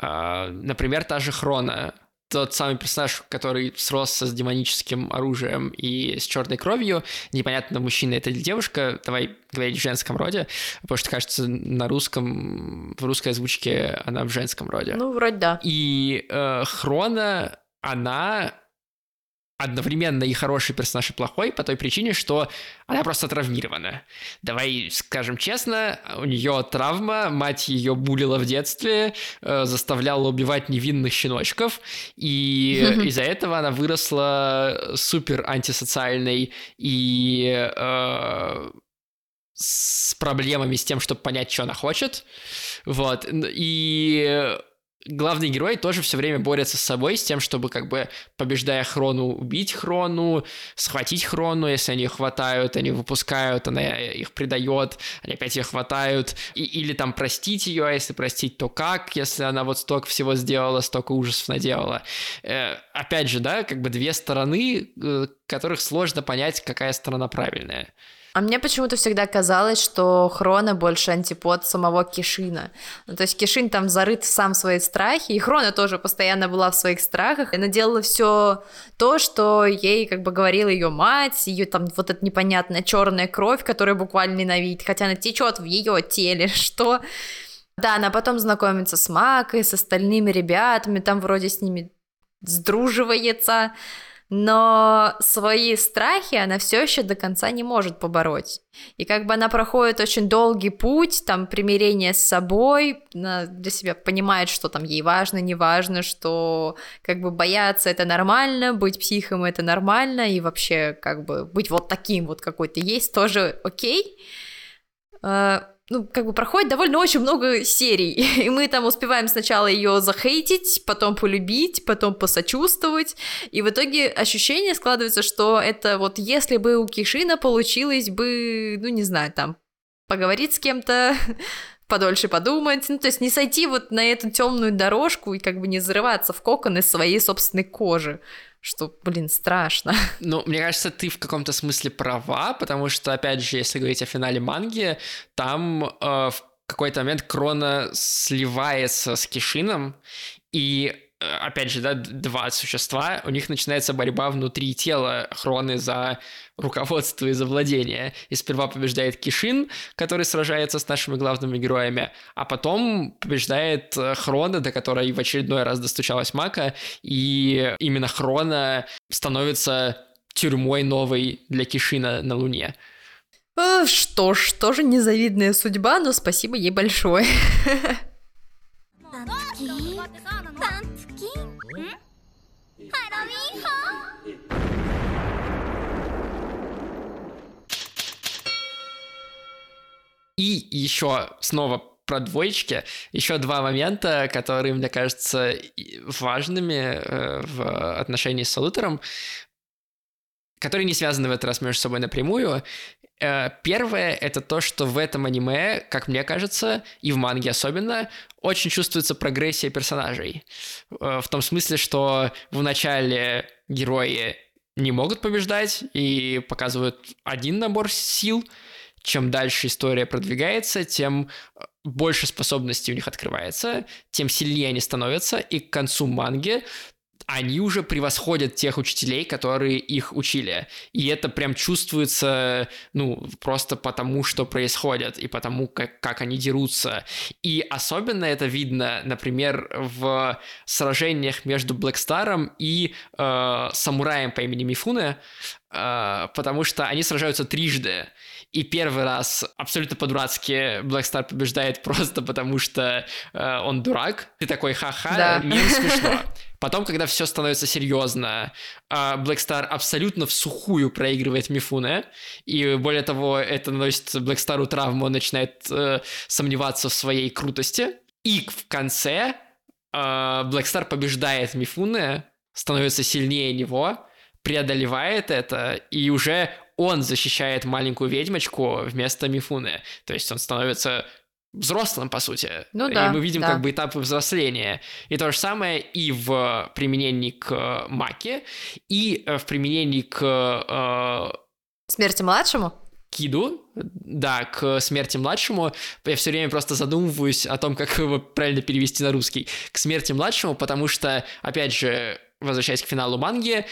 Э, например, та же Хрона, тот самый персонаж, который сросся с демоническим оружием и с черной кровью, непонятно, мужчина это или девушка, давай говорить в женском роде, потому что, кажется, на русском, в русской озвучке она в женском роде. Ну, вроде да. И э, Хрона, она одновременно и хороший персонаж, и плохой по той причине, что она просто травмирована. Давай скажем честно, у нее травма, мать ее булила в детстве, э, заставляла убивать невинных щеночков, и из-за этого она выросла супер антисоциальной и э, с проблемами с тем, чтобы понять, что она хочет. Вот. И главный герой тоже все время борется с собой, с тем, чтобы как бы побеждая Хрону, убить Хрону, схватить Хрону, если они ее хватают, они выпускают, она их предает, они опять ее хватают, и, или там простить ее, а если простить, то как, если она вот столько всего сделала, столько ужасов наделала. Э, опять же, да, как бы две стороны, э, которых сложно понять, какая сторона правильная. А мне почему-то всегда казалось, что Хрона больше антипод самого Кишина. Ну, то есть Кишин там зарыт в сам свои страхи, и Хрона тоже постоянно была в своих страхах, она делала все то, что ей как бы говорила ее мать, ее там вот эта непонятная черная кровь, которая буквально ненавидит, хотя она течет в ее теле, что... Да, она потом знакомится с Макой, с остальными ребятами, там вроде с ними сдруживается, но свои страхи она все еще до конца не может побороть. И как бы она проходит очень долгий путь, там, примирение с собой, она для себя понимает, что там ей важно, не важно, что как бы бояться это нормально, быть психом это нормально, и вообще как бы быть вот таким вот какой то есть тоже окей. А, ну, как бы проходит довольно очень много серий, и мы там успеваем сначала ее захейтить, потом полюбить, потом посочувствовать, и в итоге ощущение складывается, что это вот если бы у Кишина получилось бы, ну, не знаю, там, поговорить с кем-то, подольше подумать, ну, то есть не сойти вот на эту темную дорожку и как бы не зарываться в кокон из своей собственной кожи что, блин, страшно. Ну, мне кажется, ты в каком-то смысле права, потому что, опять же, если говорить о финале манги, там э, в какой-то момент Крона сливается с Кишином, и опять же, да, два существа, у них начинается борьба внутри тела Хроны за руководство и за владение. И сперва побеждает Кишин, который сражается с нашими главными героями, а потом побеждает э, Хрона, до которой в очередной раз достучалась Мака, и именно Хрона становится тюрьмой новой для Кишина на Луне. Э, что ж, тоже незавидная судьба, но спасибо ей большое. И еще снова про двоечки. Еще два момента, которые, мне кажется, важными э, в отношении с Салутером, которые не связаны в этот раз между собой напрямую. Э, первое — это то, что в этом аниме, как мне кажется, и в манге особенно, очень чувствуется прогрессия персонажей. Э, в том смысле, что в начале герои не могут побеждать и показывают один набор сил — чем дальше история продвигается, тем э, больше способностей у них открывается, тем сильнее они становятся, и к концу манги они уже превосходят тех учителей, которые их учили. И это прям чувствуется, ну, просто потому, что происходит, и потому, как, как они дерутся. И особенно это видно, например, в сражениях между Блэкстаром и э, самураем по имени Мифуне, э, потому что они сражаются трижды. И первый раз абсолютно по-дурацки Star побеждает просто потому, что э, он дурак. Ты такой, ха-ха, да. не смешно. Потом, когда все становится серьезно, э, Black Star абсолютно в сухую проигрывает Мифуне, и более того, это наносит Black Star травму, он начинает э, сомневаться в своей крутости. И в конце э, Black Star побеждает Мифуне, становится сильнее него, преодолевает это, и уже он защищает маленькую ведьмочку вместо Мифуны. То есть он становится взрослым, по сути. Ну да. И мы видим да. как бы этапы взросления. И то же самое и в применении к Маке, и э, в применении к... Э, Смерти младшему? Киду, да, к смерти младшему. Я все время просто задумываюсь о том, как его правильно перевести на русский. К смерти младшему, потому что, опять же, возвращаясь к финалу манги,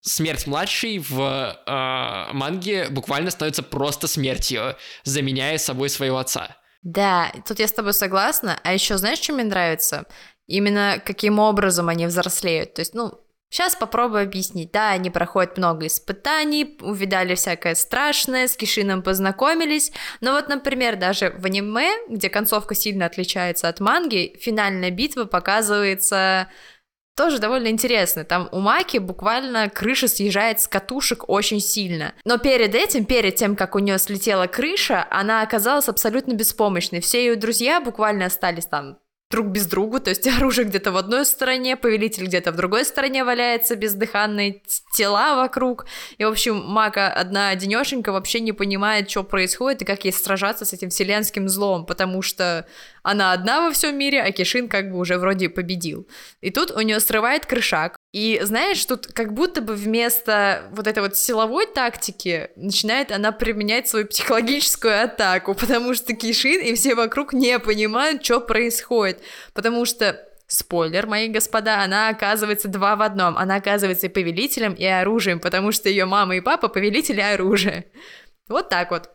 смерть младшей в э, манге буквально становится просто смертью, заменяя собой своего отца. Да, тут я с тобой согласна. А еще знаешь, что мне нравится? Именно каким образом они взрослеют. То есть, ну, Сейчас попробую объяснить. Да, они проходят много испытаний, увидали всякое страшное, с Кишином познакомились. Но вот, например, даже в аниме, где концовка сильно отличается от манги, финальная битва показывается тоже довольно интересно. Там у Маки буквально крыша съезжает с катушек очень сильно. Но перед этим, перед тем, как у нее слетела крыша, она оказалась абсолютно беспомощной. Все ее друзья буквально остались там друг без друга, то есть оружие где-то в одной стороне, повелитель где-то в другой стороне валяется, бездыханные тела вокруг. И, в общем, Мака одна одинешенька вообще не понимает, что происходит и как ей сражаться с этим вселенским злом, потому что она одна во всем мире, а Кишин как бы уже вроде победил. И тут у нее срывает крышак, и знаешь, тут как будто бы вместо вот этой вот силовой тактики начинает она применять свою психологическую атаку, потому что Кишин и все вокруг не понимают, что происходит. Потому что Спойлер, мои господа, она оказывается два в одном. Она оказывается и повелителем, и оружием, потому что ее мама и папа повелители оружия. Вот так вот.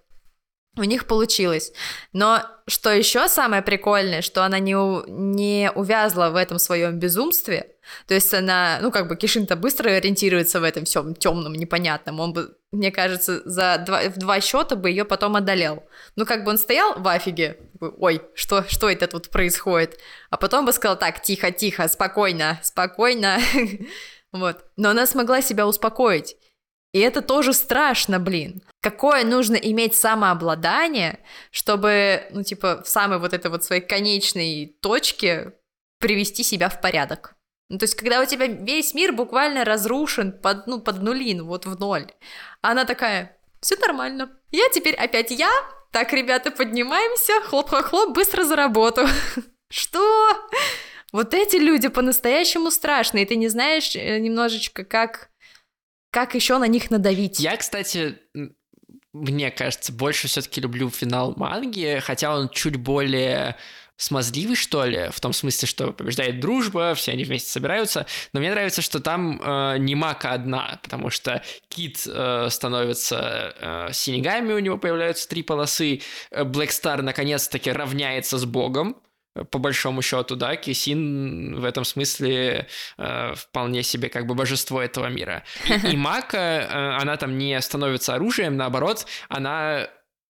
У них получилось. Но что еще самое прикольное, что она не, у, не увязла в этом своем безумстве. То есть она, ну как бы Кишин-то быстро ориентируется в этом всем темном, непонятном. Он бы, мне кажется, за два, в два счета бы ее потом одолел. Ну как бы он стоял в афиге, ой, что, что это тут происходит? А потом бы сказал, так, тихо, тихо, спокойно, спокойно. Вот. Но она смогла себя успокоить. И это тоже страшно, блин. Какое нужно иметь самообладание, чтобы, ну, типа, в самой вот этой вот своей конечной точке привести себя в порядок. Ну, то есть, когда у тебя весь мир буквально разрушен под, ну, под нулин, вот в ноль. Она такая, все нормально. Я теперь опять я. Так, ребята, поднимаемся. Хлоп-хлоп-хлоп, быстро за работу. Что? Вот эти люди по-настоящему страшные. Ты не знаешь э, немножечко, как как еще на них надавить? Я, кстати, мне кажется, больше все-таки люблю финал манги, хотя он чуть более смазливый, что ли, в том смысле, что побеждает дружба, все они вместе собираются, но мне нравится, что там э, не Мака одна, потому что Кит э, становится э, синегами, у него появляются три полосы, Блэк Стар наконец-таки равняется с Богом, по большому счету, да, Кисин в этом смысле э, вполне себе как бы божество этого мира. И, и Мака, э, она там не становится оружием, наоборот, она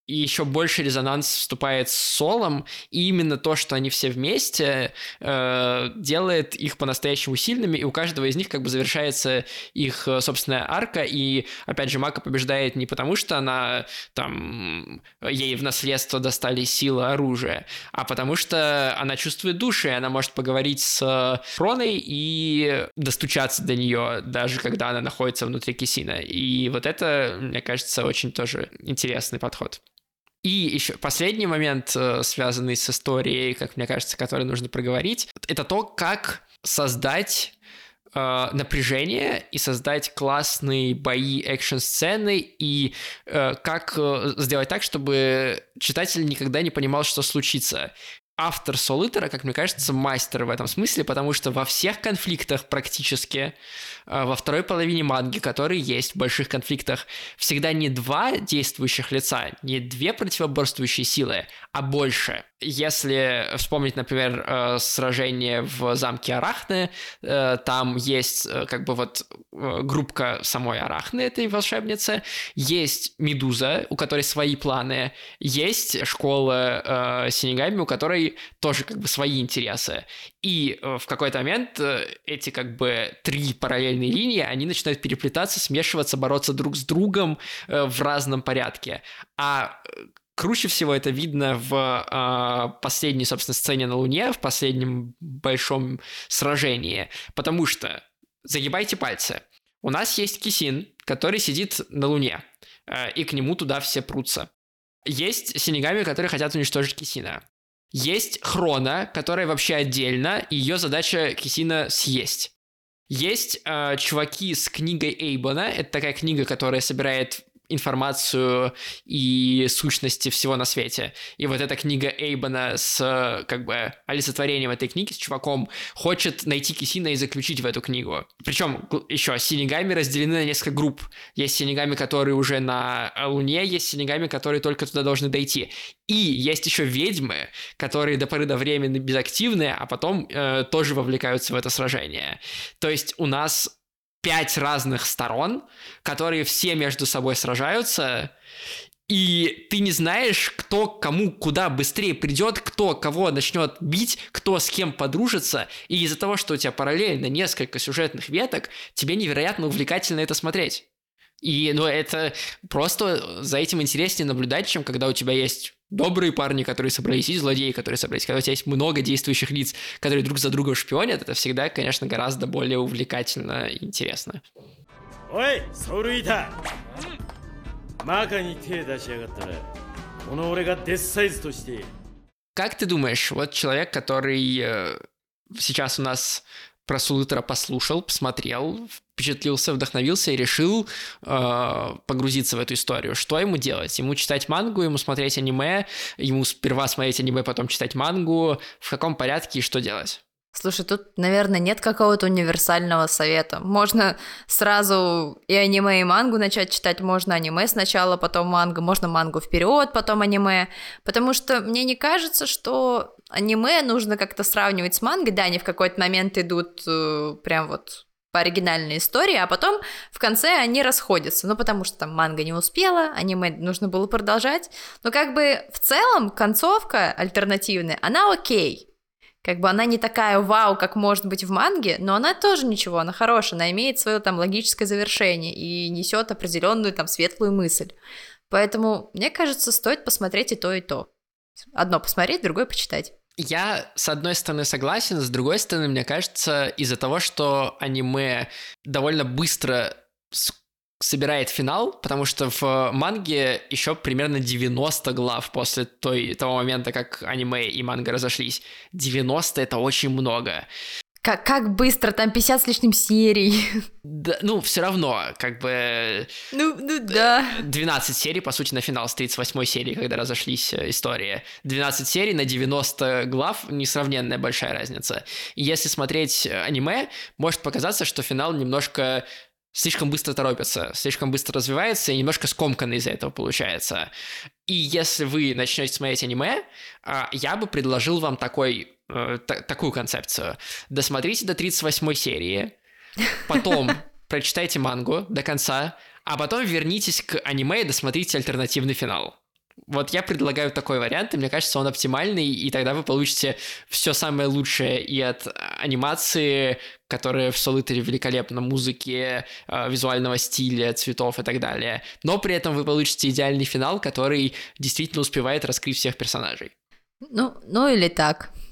и еще больше резонанс вступает с солом, и именно то, что они все вместе, э, делает их по-настоящему сильными, и у каждого из них как бы завершается их э, собственная арка, и опять же Мака побеждает не потому, что она там ей в наследство достали силы оружия, а потому что она чувствует души, и она может поговорить с Фроной и достучаться до нее, даже когда она находится внутри Кисина. И вот это, мне кажется, очень тоже интересный подход. И еще последний момент, э, связанный с историей, как мне кажется, который нужно проговорить, это то, как создать э, напряжение и создать классные бои, экшн-сцены и э, как э, сделать так, чтобы читатель никогда не понимал, что случится. Автор Солитера, как мне кажется, мастер в этом смысле, потому что во всех конфликтах практически, во второй половине манги, которые есть в больших конфликтах, всегда не два действующих лица, не две противоборствующие силы, а больше. Если вспомнить, например, э, сражение в замке Арахны, э, там есть как бы вот группка самой Арахны, этой волшебницы, есть Медуза, у которой свои планы, есть школа Синегами, у которой тоже как бы свои интересы. И э, в какой-то момент э, эти как бы три параллельные линии, они начинают переплетаться, смешиваться, бороться друг с другом э, в разном порядке. А круче всего это видно в э, последней, собственно, сцене на Луне, в последнем большом сражении, потому что загибайте пальцы. У нас есть Кисин, который сидит на Луне, э, и к нему туда все прутся. Есть синегами, которые хотят уничтожить Кисина. Есть Хрона, которая вообще отдельно, и ее задача Кисина съесть. Есть э, чуваки с книгой Эйбона. Это такая книга, которая собирает информацию и сущности всего на свете. И вот эта книга Эйбона с как бы олицетворением этой книги, с чуваком, хочет найти Кисина и заключить в эту книгу. Причем еще синегами разделены на несколько групп. Есть синегами, которые уже на Луне, есть синегами, которые только туда должны дойти. И есть еще ведьмы, которые до поры до времени безактивные, а потом э, тоже вовлекаются в это сражение. То есть у нас пять разных сторон, которые все между собой сражаются, и ты не знаешь, кто кому куда быстрее придет, кто кого начнет бить, кто с кем подружится, и из-за того, что у тебя параллельно несколько сюжетных веток, тебе невероятно увлекательно это смотреть. И ну, это просто за этим интереснее наблюдать, чем когда у тебя есть добрые парни, которые собрались, и злодеи, которые собрались. Когда у тебя есть много действующих лиц, которые друг за другом шпионят, это всегда, конечно, гораздо более увлекательно и интересно. Ой, Соруита! Как ты думаешь, вот человек, который э, сейчас у нас про Сулутера послушал, посмотрел, впечатлился, вдохновился и решил э, погрузиться в эту историю. Что ему делать? Ему читать мангу, ему смотреть аниме, ему сперва смотреть аниме, потом читать мангу. В каком порядке и что делать? Слушай, тут, наверное, нет какого-то универсального совета. Можно сразу и аниме, и мангу начать читать. Можно аниме сначала, потом мангу. Можно мангу вперед, потом аниме. Потому что мне не кажется, что аниме нужно как-то сравнивать с мангой. Да, они в какой-то момент идут э, прям вот по оригинальной истории, а потом в конце они расходятся, ну, потому что там манга не успела, аниме нужно было продолжать, но как бы в целом концовка альтернативная, она окей, как бы она не такая вау, как может быть в манге, но она тоже ничего, она хорошая, она имеет свое там логическое завершение и несет определенную там светлую мысль. Поэтому, мне кажется, стоит посмотреть и то, и то. Одно посмотреть, другое почитать. Я, с одной стороны, согласен, с другой стороны, мне кажется, из-за того, что аниме довольно быстро собирает финал, потому что в манге еще примерно 90 глав после той, того момента, как аниме и манга разошлись. 90 — это очень много. Как, как быстро, там 50 с лишним серий. Да, ну, все равно, как бы... Ну, ну да. 12 серий, по сути, на финал с 38 серии, когда разошлись э, истории. 12 серий на 90 глав — несравненная большая разница. И если смотреть э, аниме, может показаться, что финал немножко слишком быстро торопится, слишком быстро развивается и немножко скомканно из-за этого получается. И если вы начнете смотреть аниме, а, я бы предложил вам такой, э, такую концепцию. Досмотрите до 38 серии, потом прочитайте мангу до конца, а потом вернитесь к аниме и досмотрите альтернативный финал. Вот я предлагаю такой вариант, и мне кажется, он оптимальный, и тогда вы получите все самое лучшее и от анимации, которая в Солитере великолепна, музыки, э, визуального стиля, цветов и так далее. Но при этом вы получите идеальный финал, который действительно успевает раскрыть всех персонажей. Ну, ну или так.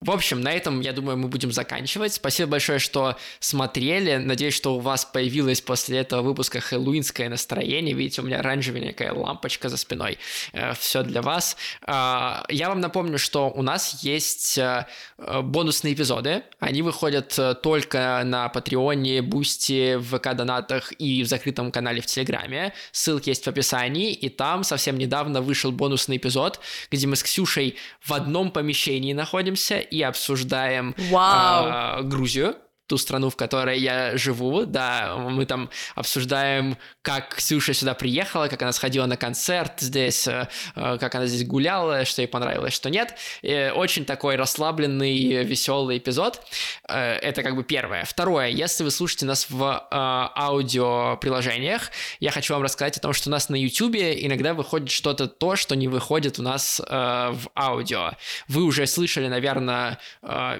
В общем, на этом, я думаю, мы будем заканчивать. Спасибо большое, что смотрели. Надеюсь, что у вас появилось после этого выпуска хэллоуинское настроение. Видите, у меня оранжевенькая лампочка за спиной. Э, Все для вас. А, я вам напомню, что у нас есть э, бонусные эпизоды. Они выходят э, только на Патреоне, Бусти, в ВК-донатах и в закрытом канале в Телеграме. Ссылки есть в описании. И там совсем недавно вышел бонусный эпизод, где мы с Ксюшей в одном помещении находимся и обсуждаем Вау. э, Грузию ту страну, в которой я живу, да, мы там обсуждаем, как Ксюша сюда приехала, как она сходила на концерт здесь, э, э, как она здесь гуляла, что ей понравилось, что нет. И очень такой расслабленный, веселый эпизод. Э, это как бы первое. Второе, если вы слушаете нас в аудиоприложениях, я хочу вам рассказать о том, что у нас на YouTube иногда выходит что-то то, что не выходит у нас в аудио. Вы уже слышали, наверное,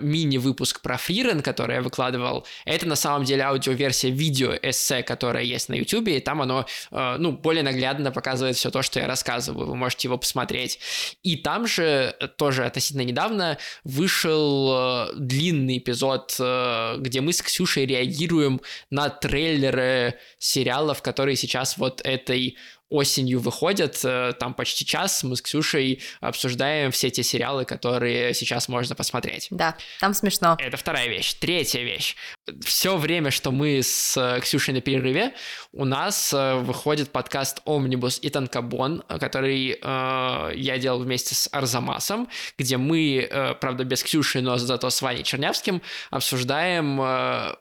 мини-выпуск про Фрирен, который я выкладываю выкладывал, это на самом деле аудиоверсия видео-эссе, которая есть на YouTube, и там оно, э, ну, более наглядно показывает все то, что я рассказываю, вы можете его посмотреть. И там же тоже относительно недавно вышел э, длинный эпизод, э, где мы с Ксюшей реагируем на трейлеры сериалов, которые сейчас вот этой осенью выходят, э, там почти час, мы с Ксюшей обсуждаем все те сериалы, которые сейчас можно посмотреть. Да, там смешно. Это вторая вещь. Третья вещь. Все время, что мы с э, Ксюшей на перерыве, у нас э, выходит подкаст «Омнибус» и «Танкобон», который э, я делал вместе с Арзамасом, где мы, э, правда, без Ксюши, но зато с Ваней Чернявским обсуждаем э,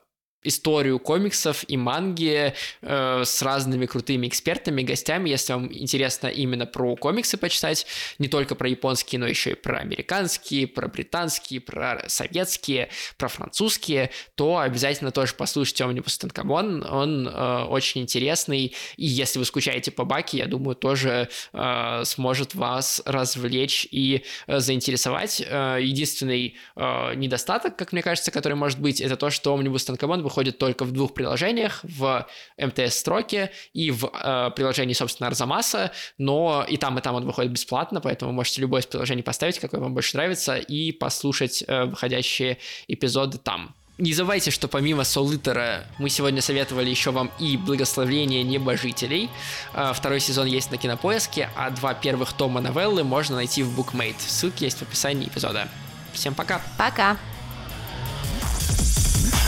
историю комиксов и манги э, с разными крутыми экспертами, гостями, если вам интересно именно про комиксы почитать, не только про японские, но еще и про американские, про британские, про советские, про французские, то обязательно тоже послушайте Omnibus Танкобон, он э, очень интересный, и если вы скучаете по Баке, я думаю, тоже э, сможет вас развлечь и э, заинтересовать. Э, единственный э, недостаток, как мне кажется, который может быть, это то, что Omnibus Танкобон выходит только в двух приложениях, в МТС-строке и в э, приложении, собственно, Арзамаса, но и там, и там он выходит бесплатно, поэтому можете любое из приложений поставить, какое вам больше нравится, и послушать э, выходящие эпизоды там. Не забывайте, что помимо Солитера мы сегодня советовали еще вам и «Благословление небожителей». Э, второй сезон есть на Кинопоиске, а два первых тома новеллы можно найти в Bookmate. Ссылки есть в описании эпизода. Всем пока! Пока!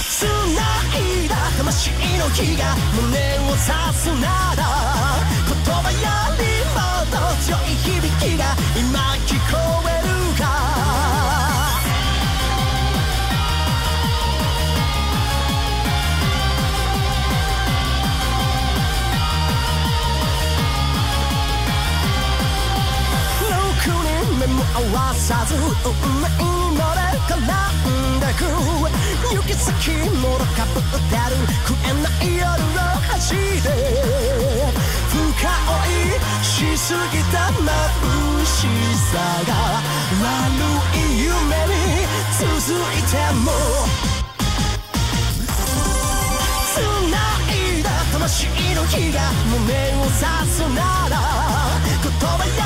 繋いだ魂の火が胸を刺すなら言葉よりもっと強い響きが今聞こえるか目も合わさず運命ので絡んでく行きもろかぶってる食えない夜を走って深追いしすぎた眩しさが悪い夢に続いても繋いだ魂の火が胸を刺すなら言葉よ